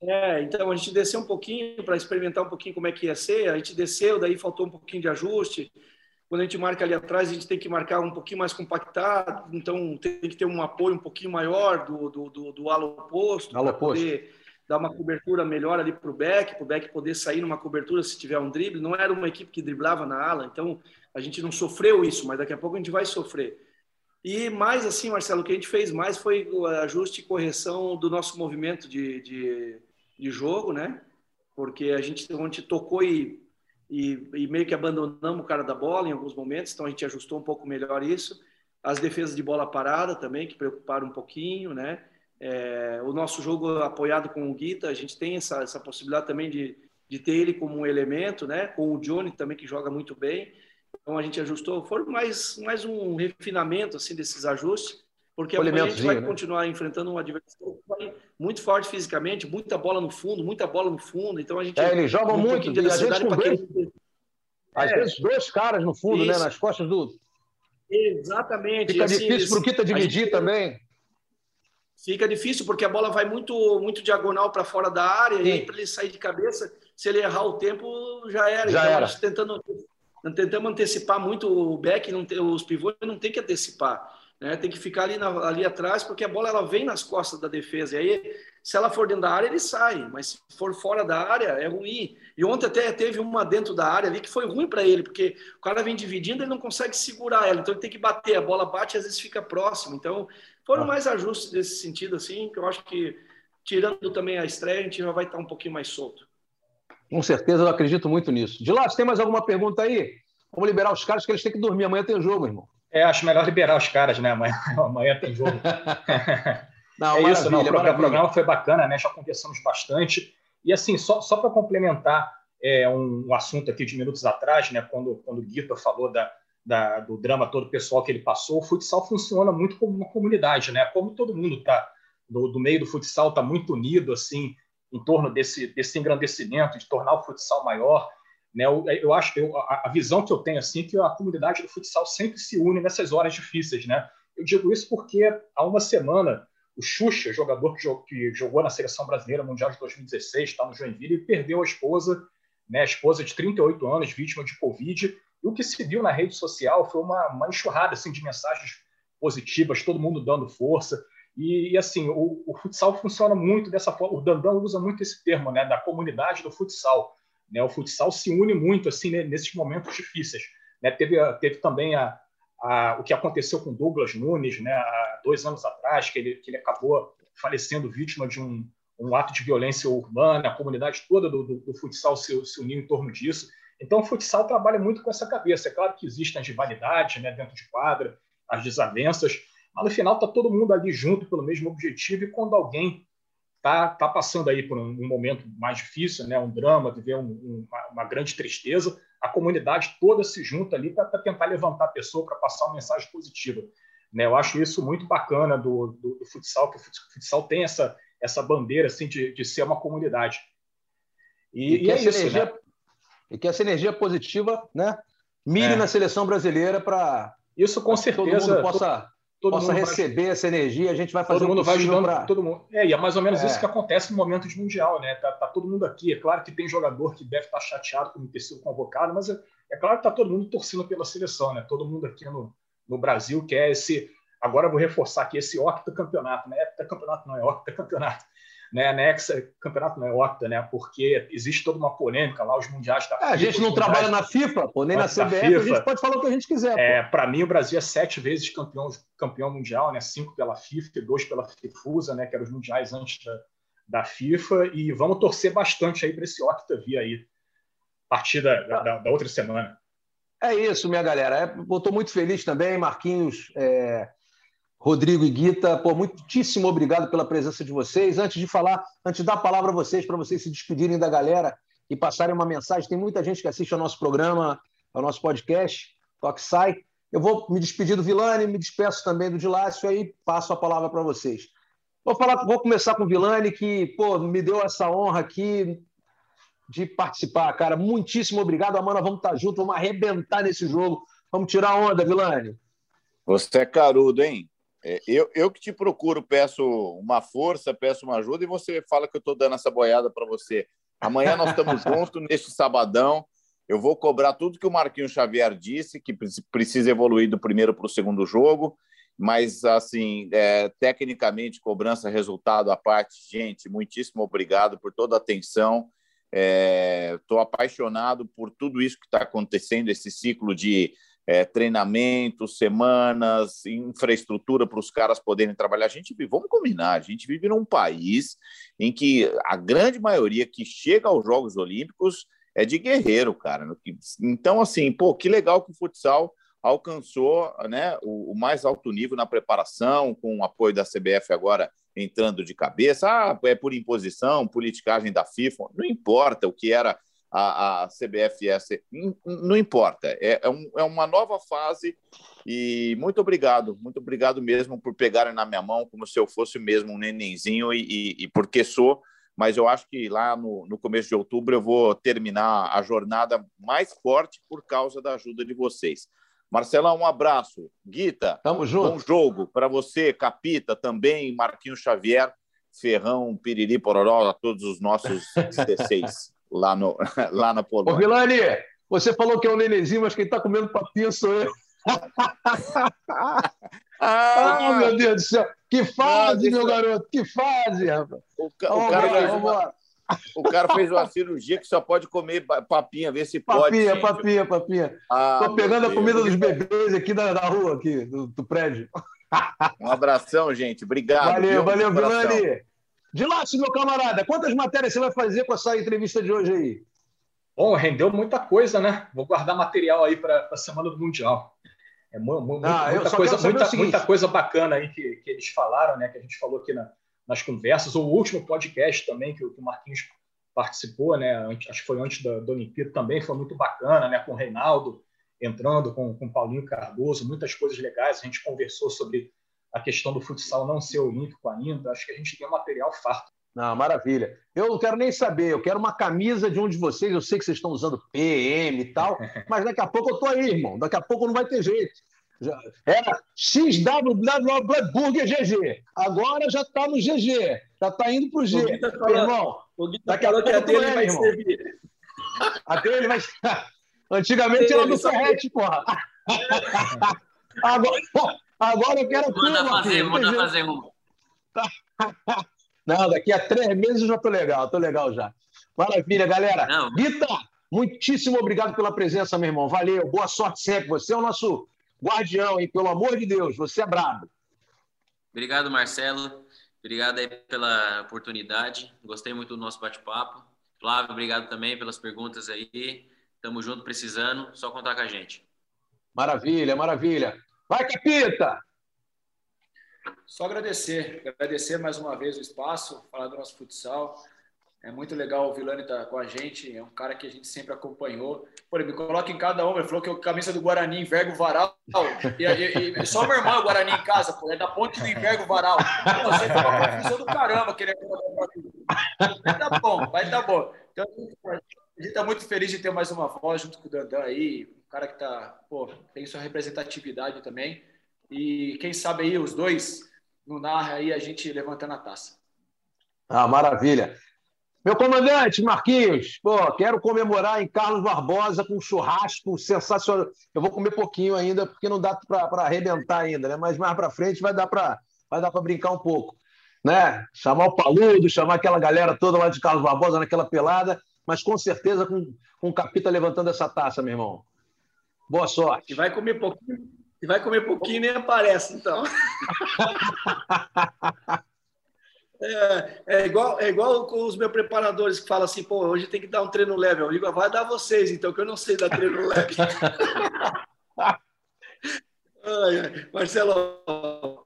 É, então a gente desceu um pouquinho para experimentar um pouquinho como é que ia ser. A gente desceu, daí faltou um pouquinho de ajuste. Quando a gente marca ali atrás, a gente tem que marcar um pouquinho mais compactado, então tem que ter um apoio um pouquinho maior do, do, do, do alo oposto, para poder dar uma cobertura melhor ali para o back, para o back poder sair numa cobertura se tiver um drible. Não era uma equipe que driblava na ala, então a gente não sofreu isso, mas daqui a pouco a gente vai sofrer. E mais assim, Marcelo, o que a gente fez mais foi o ajuste e correção do nosso movimento de, de, de jogo, né? Porque a gente, a gente tocou e, e, e, meio que abandonamos o cara da bola em alguns momentos, então a gente ajustou um pouco melhor isso. As defesas de bola parada também, que preocuparam um pouquinho, né? É, o nosso jogo apoiado com o Guita, a gente tem essa, essa possibilidade também de, de ter ele como um elemento, né? Com o Johnny também, que joga muito bem. Então a gente ajustou. Foi mais, mais um refinamento assim, desses ajustes porque amanhã a gente vai né? continuar enfrentando um adversário muito forte fisicamente, muita bola no fundo, muita bola no fundo. Então a gente. É, eles jogam muito, de a gente com dois, Às é. vezes dois caras no fundo, né, Isso. né? Nas costas do. Exatamente. Fica assim, difícil para o Kita dividir gente... também. Fica difícil porque a bola vai muito, muito diagonal para fora da área Sim. e para ele sair de cabeça, se ele errar o tempo, já era. Já então, era. tentando, tentamos antecipar muito o back, não tem, os pivôs não tem que antecipar. Né? Tem que ficar ali, na, ali atrás, porque a bola ela vem nas costas da defesa. E aí, se ela for dentro da área, ele sai. Mas se for fora da área, é ruim. E ontem até teve uma dentro da área ali que foi ruim para ele, porque o cara vem dividindo ele não consegue segurar ela. Então ele tem que bater. A bola bate e às vezes fica próximo. Então foram ah. mais ajustes nesse sentido, assim, que eu acho que, tirando também a estreia, a gente já vai estar um pouquinho mais solto. Com certeza, eu acredito muito nisso. De lá, tem mais alguma pergunta aí? Vamos liberar os caras que eles têm que dormir. Amanhã tem jogo, irmão. É, acho melhor liberar os caras, né? Amanhã, amanhã tem jogo. não, é isso, não. O programa, programa, foi bacana, né? Já conversamos bastante. E assim, só, só para complementar é, um, um, assunto aqui de minutos atrás, né? Quando, quando o Guita falou da, da, do drama todo pessoal que ele passou, o futsal funciona muito como uma comunidade, né? Como todo mundo tá do, do meio do futsal está muito unido assim em torno desse, desse engrandecimento, de tornar o futsal maior. Né? Eu, eu acho, eu, a, visão que eu tenho assim é que a comunidade do futsal sempre se une nessas horas difíceis, né? Eu digo isso porque há uma semana o Xuxa, jogador que, jogou, que jogou na seleção brasileira mundial de 2016, está no Joinville, e perdeu a esposa, né? A esposa de 38 anos, vítima de Covid. E o que se viu na rede social foi uma, uma enxurrada assim de mensagens positivas, todo mundo dando força. E, e assim, o, o, futsal funciona muito dessa forma. O Dandão usa muito esse termo, né? Da comunidade do futsal né? O futsal se une muito assim né, nesses momentos difíceis. Né? Teve, teve também a, a, o que aconteceu com Douglas Nunes né? há dois anos atrás, que ele, que ele acabou falecendo vítima de um, um ato de violência urbana, a comunidade toda do, do, do futsal se, se uniu em torno disso. Então, o futsal trabalha muito com essa cabeça. É claro que existem as rivalidades né, dentro de quadra, as desavenças, mas no final está todo mundo ali junto pelo mesmo objetivo e quando alguém está tá passando aí por um, um, momento mais difícil, né, um drama, viver um, um, uma, uma, grande tristeza, a comunidade toda se junta ali para tentar levantar a pessoa, para passar uma mensagem positiva. Né? Eu acho isso muito bacana do, do, do, futsal, que o futsal tem essa, essa bandeira assim, de, de ser uma comunidade. E, e, e é isso, energia, né? E que essa energia positiva né, mire é. na seleção brasileira para Isso com certeza. Todo mundo possa, todo possa receber vai... essa energia, a gente vai fazer todo mundo vai ajudando pra... todo mundo. É, e é mais ou menos é. isso que acontece no momento de mundial, né? Tá, tá, todo mundo aqui. É claro que tem jogador que deve estar chateado por não ter sido convocado, mas é, é claro que tá todo mundo torcendo pela seleção, né? Todo mundo aqui no, no Brasil quer esse. Agora eu vou reforçar aqui esse octacampeonato, né? Campeonato não é octacampeonato né, Nexa, campeonato não é octa, né? Porque existe toda uma polêmica lá, os mundiais da é, FIFA. A gente não trabalha na FIFA, pô, nem na CBF, a gente pode falar o que a gente quiser. É, Para mim, o Brasil é sete vezes campeão, campeão mundial, né? Cinco pela FIFA dois pela FIFUSA, né? Que eram os mundiais antes da, da FIFA. E vamos torcer bastante aí para esse octa vir aí, a partir da, da, da, outra semana. É isso, minha galera. É, eu estou muito feliz também, Marquinhos. É Rodrigo e Guita, pô, muitíssimo obrigado pela presença de vocês. Antes de falar, antes de dar a palavra a vocês, para vocês se despedirem da galera e passarem uma mensagem, tem muita gente que assiste ao nosso programa, ao nosso podcast, Toque Sai. Eu vou me despedir do Vilani, me despeço também do Dilácio, aí passo a palavra para vocês. Vou, falar, vou começar com o Vilani, que pô, me deu essa honra aqui de participar, cara. Muitíssimo obrigado. Amanhã vamos estar juntos, vamos arrebentar nesse jogo. Vamos tirar onda, Vilani. Você é carudo, hein? É, eu, eu que te procuro, peço uma força, peço uma ajuda e você fala que eu estou dando essa boiada para você. Amanhã nós estamos juntos neste sabadão. Eu vou cobrar tudo que o Marquinhos Xavier disse, que precisa evoluir do primeiro para o segundo jogo. Mas, assim, é, tecnicamente, cobrança, resultado à parte, gente, muitíssimo obrigado por toda a atenção. Estou é, apaixonado por tudo isso que está acontecendo, esse ciclo de é, treinamento, semanas, infraestrutura para os caras poderem trabalhar. A gente vive, vamos combinar, a gente vive num país em que a grande maioria que chega aos Jogos Olímpicos é de guerreiro, cara. Então, assim, pô, que legal que o futsal alcançou né, o, o mais alto nível na preparação, com o apoio da CBF agora entrando de cabeça. Ah, é por imposição, politicagem da FIFA, não importa o que era a, a CBFS, não importa, é, é, um, é uma nova fase e muito obrigado, muito obrigado mesmo por pegarem na minha mão como se eu fosse mesmo um nenenzinho e, e, e porque sou, mas eu acho que lá no, no começo de outubro eu vou terminar a jornada mais forte por causa da ajuda de vocês. Marcelão, um abraço. Guita, Tamo junto. bom jogo para você, Capita também, Marquinhos Xavier, Ferrão, Piriri, Pororó, a todos os nossos 16 lá, no, lá na Polônia. Ô, Vilani, você falou que é um nenenzinho, mas quem está comendo papinha sou eu. ah, oh, meu Deus do céu. Que fase, meu garoto, que fase, rapaz. O, ca o, cara fez uma, o cara fez uma cirurgia que só pode comer papinha, ver se papinha, pode. Papinha, papinha, papinha. Ah, Tô pegando a comida dos bebês aqui da, da rua, aqui, do, do prédio. Um abração, gente. Obrigado. Valeu, valeu, Vilani. De lá, meu camarada, quantas matérias você vai fazer com essa entrevista de hoje aí? Bom, rendeu muita coisa, né? Vou guardar material aí para a semana do Mundial. É muita, ah, muita coisa, muita, muita, coisa bacana aí que, que, eles falaram, né? Que a gente falou aqui na, nas conversas. O último podcast também que, que o Marquinhos participou, né? Acho que foi antes da, da Olimpíada também, foi muito bacana, né? Com o Reinaldo entrando, com, com o Paulinho Cardoso, muitas coisas legais. A gente conversou sobre a questão do futsal não ser olímpico ainda, acho que a gente tem um material farto. Não, maravilha. Eu não quero nem saber, eu quero uma camisa de um de vocês. Eu sei que vocês estão usando PM e tal, mas daqui a pouco eu tô aí, irmão. Daqui a pouco não vai ter jeito. Era XWW Burger GG. Agora já está no GG. Já está indo para o G. Falou, irmão, o Guita daqui falou a pouco que a dele vai irmão. servir. A dele vai. Antigamente era do Ferrete, porra. Agora, Agora eu quero manda. Fazer, manda fazer um. Não, daqui a três meses eu já estou legal, estou legal já. Maravilha, galera. Não. Guita, muitíssimo obrigado pela presença, meu irmão. Valeu, boa sorte sempre. Você é o nosso guardião, hein? Pelo amor de Deus, você é brabo. Obrigado, Marcelo. Obrigado aí pela oportunidade. Gostei muito do nosso bate-papo. Flávio, obrigado também pelas perguntas aí. Tamo junto, precisando. Só contar com a gente. Maravilha, maravilha. Vai, Capita! Só agradecer, agradecer mais uma vez o espaço, falar do nosso futsal. É muito legal o Vilani estar tá com a gente, é um cara que a gente sempre acompanhou. Pô, ele me coloca em cada um, ele falou que a camisa do Guarani enverga o varal. E, e, e só meu irmão é o Guarani em casa, pô, é da ponte do enverga o varal. Você foi uma confusão do caramba querer Vai tá bom, vai tá bom. Então, a gente está muito feliz de ter mais uma voz junto com o Dandan aí, cara que tá, pô, tem sua representatividade também. E quem sabe aí os dois no narra aí a gente levantando a taça. Ah, maravilha. Meu comandante, Marquinhos, pô, quero comemorar em Carlos Barbosa com um churrasco sensacional. Eu vou comer pouquinho ainda, porque não dá para arrebentar ainda, né? Mas mais para frente vai dar para vai dar para brincar um pouco. Né? Chamar o Paludo, chamar aquela galera toda lá de Carlos Barbosa naquela pelada, mas com certeza com, com o Capita levantando essa taça, meu irmão. Boa sorte. E vai comer pouquinho, e vai comer pouquinho nem aparece, então. É, é, igual, é igual com os meus preparadores que falam assim, pô, hoje tem que dar um treino leve. Eu digo, vai dar vocês, então, que eu não sei dar treino leve. Marcelo,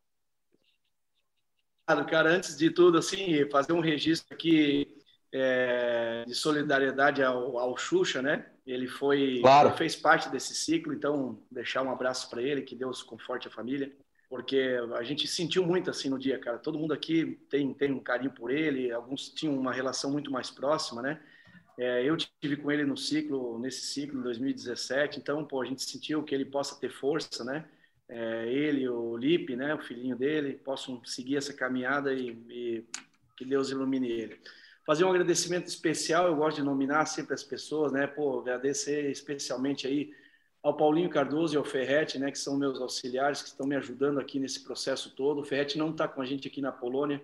cara, antes de tudo, assim, fazer um registro aqui é, de solidariedade ao, ao Xuxa, né? Ele foi, claro. ele fez parte desse ciclo, então deixar um abraço para ele, que Deus conforte a família porque a gente sentiu muito assim no dia, cara. Todo mundo aqui tem, tem um carinho por ele, alguns tinham uma relação muito mais próxima, né? É, eu tive com ele no ciclo, nesse ciclo, em 2017, então, pô, a gente sentiu que ele possa ter força, né? É, ele, o Lipe, né, o filhinho dele, possam seguir essa caminhada e, e que Deus ilumine ele. Fazer um agradecimento especial, eu gosto de nominar sempre as pessoas, né? Pô, agradecer especialmente aí ao Paulinho Cardoso e ao Ferretti, né, que são meus auxiliares, que estão me ajudando aqui nesse processo todo. O Ferretti não está com a gente aqui na Polônia,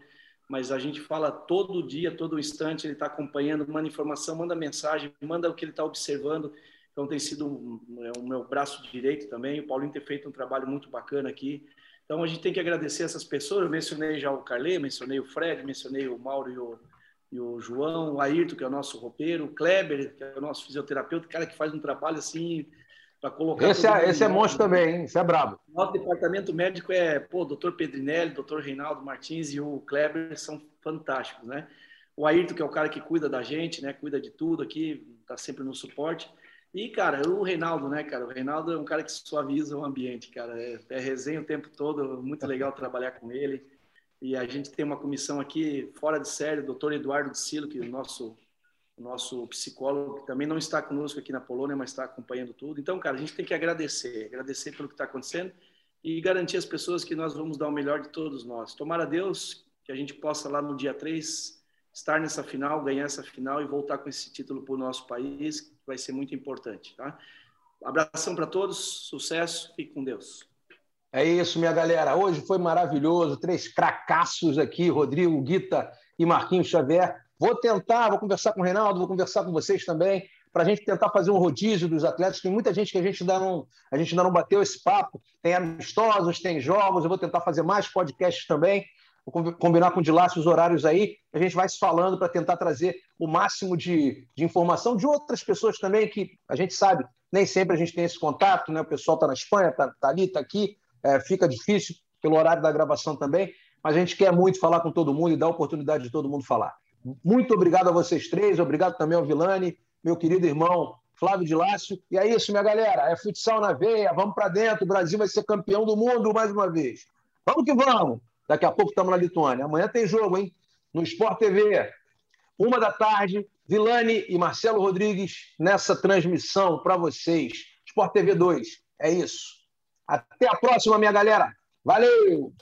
mas a gente fala todo dia, todo instante, ele está acompanhando, manda informação, manda mensagem, manda o que ele está observando. Então tem sido um, é, o meu braço direito também. O Paulinho tem feito um trabalho muito bacana aqui. Então a gente tem que agradecer essas pessoas. Eu mencionei já o Carlê, mencionei o Fred, mencionei o Mauro e o, e o João, o Ayrton, que é o nosso roupeiro, o Kleber, que é o nosso fisioterapeuta, cara que faz um trabalho assim para colocar. Esse, é, esse é monstro também, hein? Esse é brabo. Nosso departamento médico é, pô, doutor Pedrinelli, doutor Reinaldo Martins e o Kleber são fantásticos, né? O Ayrton, que é o cara que cuida da gente, né? Cuida de tudo aqui, tá sempre no suporte. E, cara, o Reinaldo, né, cara? O Reinaldo é um cara que suaviza o ambiente, cara. É, é resenha o tempo todo, muito legal trabalhar com ele. E a gente tem uma comissão aqui fora de série, o doutor Eduardo de Silo, que é o nosso o nosso psicólogo, que também não está conosco aqui na Polônia, mas está acompanhando tudo. Então, cara, a gente tem que agradecer, agradecer pelo que está acontecendo e garantir às pessoas que nós vamos dar o melhor de todos nós. Tomara Deus que a gente possa lá no dia 3 estar nessa final, ganhar essa final e voltar com esse título para o nosso país, que vai ser muito importante, tá? Abração para todos, sucesso, fique com Deus. É isso, minha galera. Hoje foi maravilhoso. Três cracassos aqui, Rodrigo, Guita e Marquinhos Xavier. Vou tentar, vou conversar com o Reinaldo, vou conversar com vocês também, para a gente tentar fazer um rodízio dos atletas. Tem muita gente que a gente ainda não, a gente ainda não bateu esse papo. Tem amistosos, tem jogos. Eu vou tentar fazer mais podcasts também. Vou combinar com o Dilácio os horários aí. A gente vai se falando para tentar trazer o máximo de, de informação de outras pessoas também, que a gente sabe, nem sempre a gente tem esse contato, né? O pessoal está na Espanha, está tá ali, está aqui. É, fica difícil pelo horário da gravação também, mas a gente quer muito falar com todo mundo e dar a oportunidade de todo mundo falar. Muito obrigado a vocês três, obrigado também ao Vilani, meu querido irmão Flávio de Lácio. E é isso, minha galera. É futsal na veia, vamos para dentro. O Brasil vai ser campeão do mundo mais uma vez. Vamos que vamos. Daqui a pouco estamos na Lituânia. Amanhã tem jogo, hein? No Sport TV, uma da tarde, Vilani e Marcelo Rodrigues nessa transmissão para vocês. Sport TV 2. É isso. Até a próxima, minha galera. Valeu!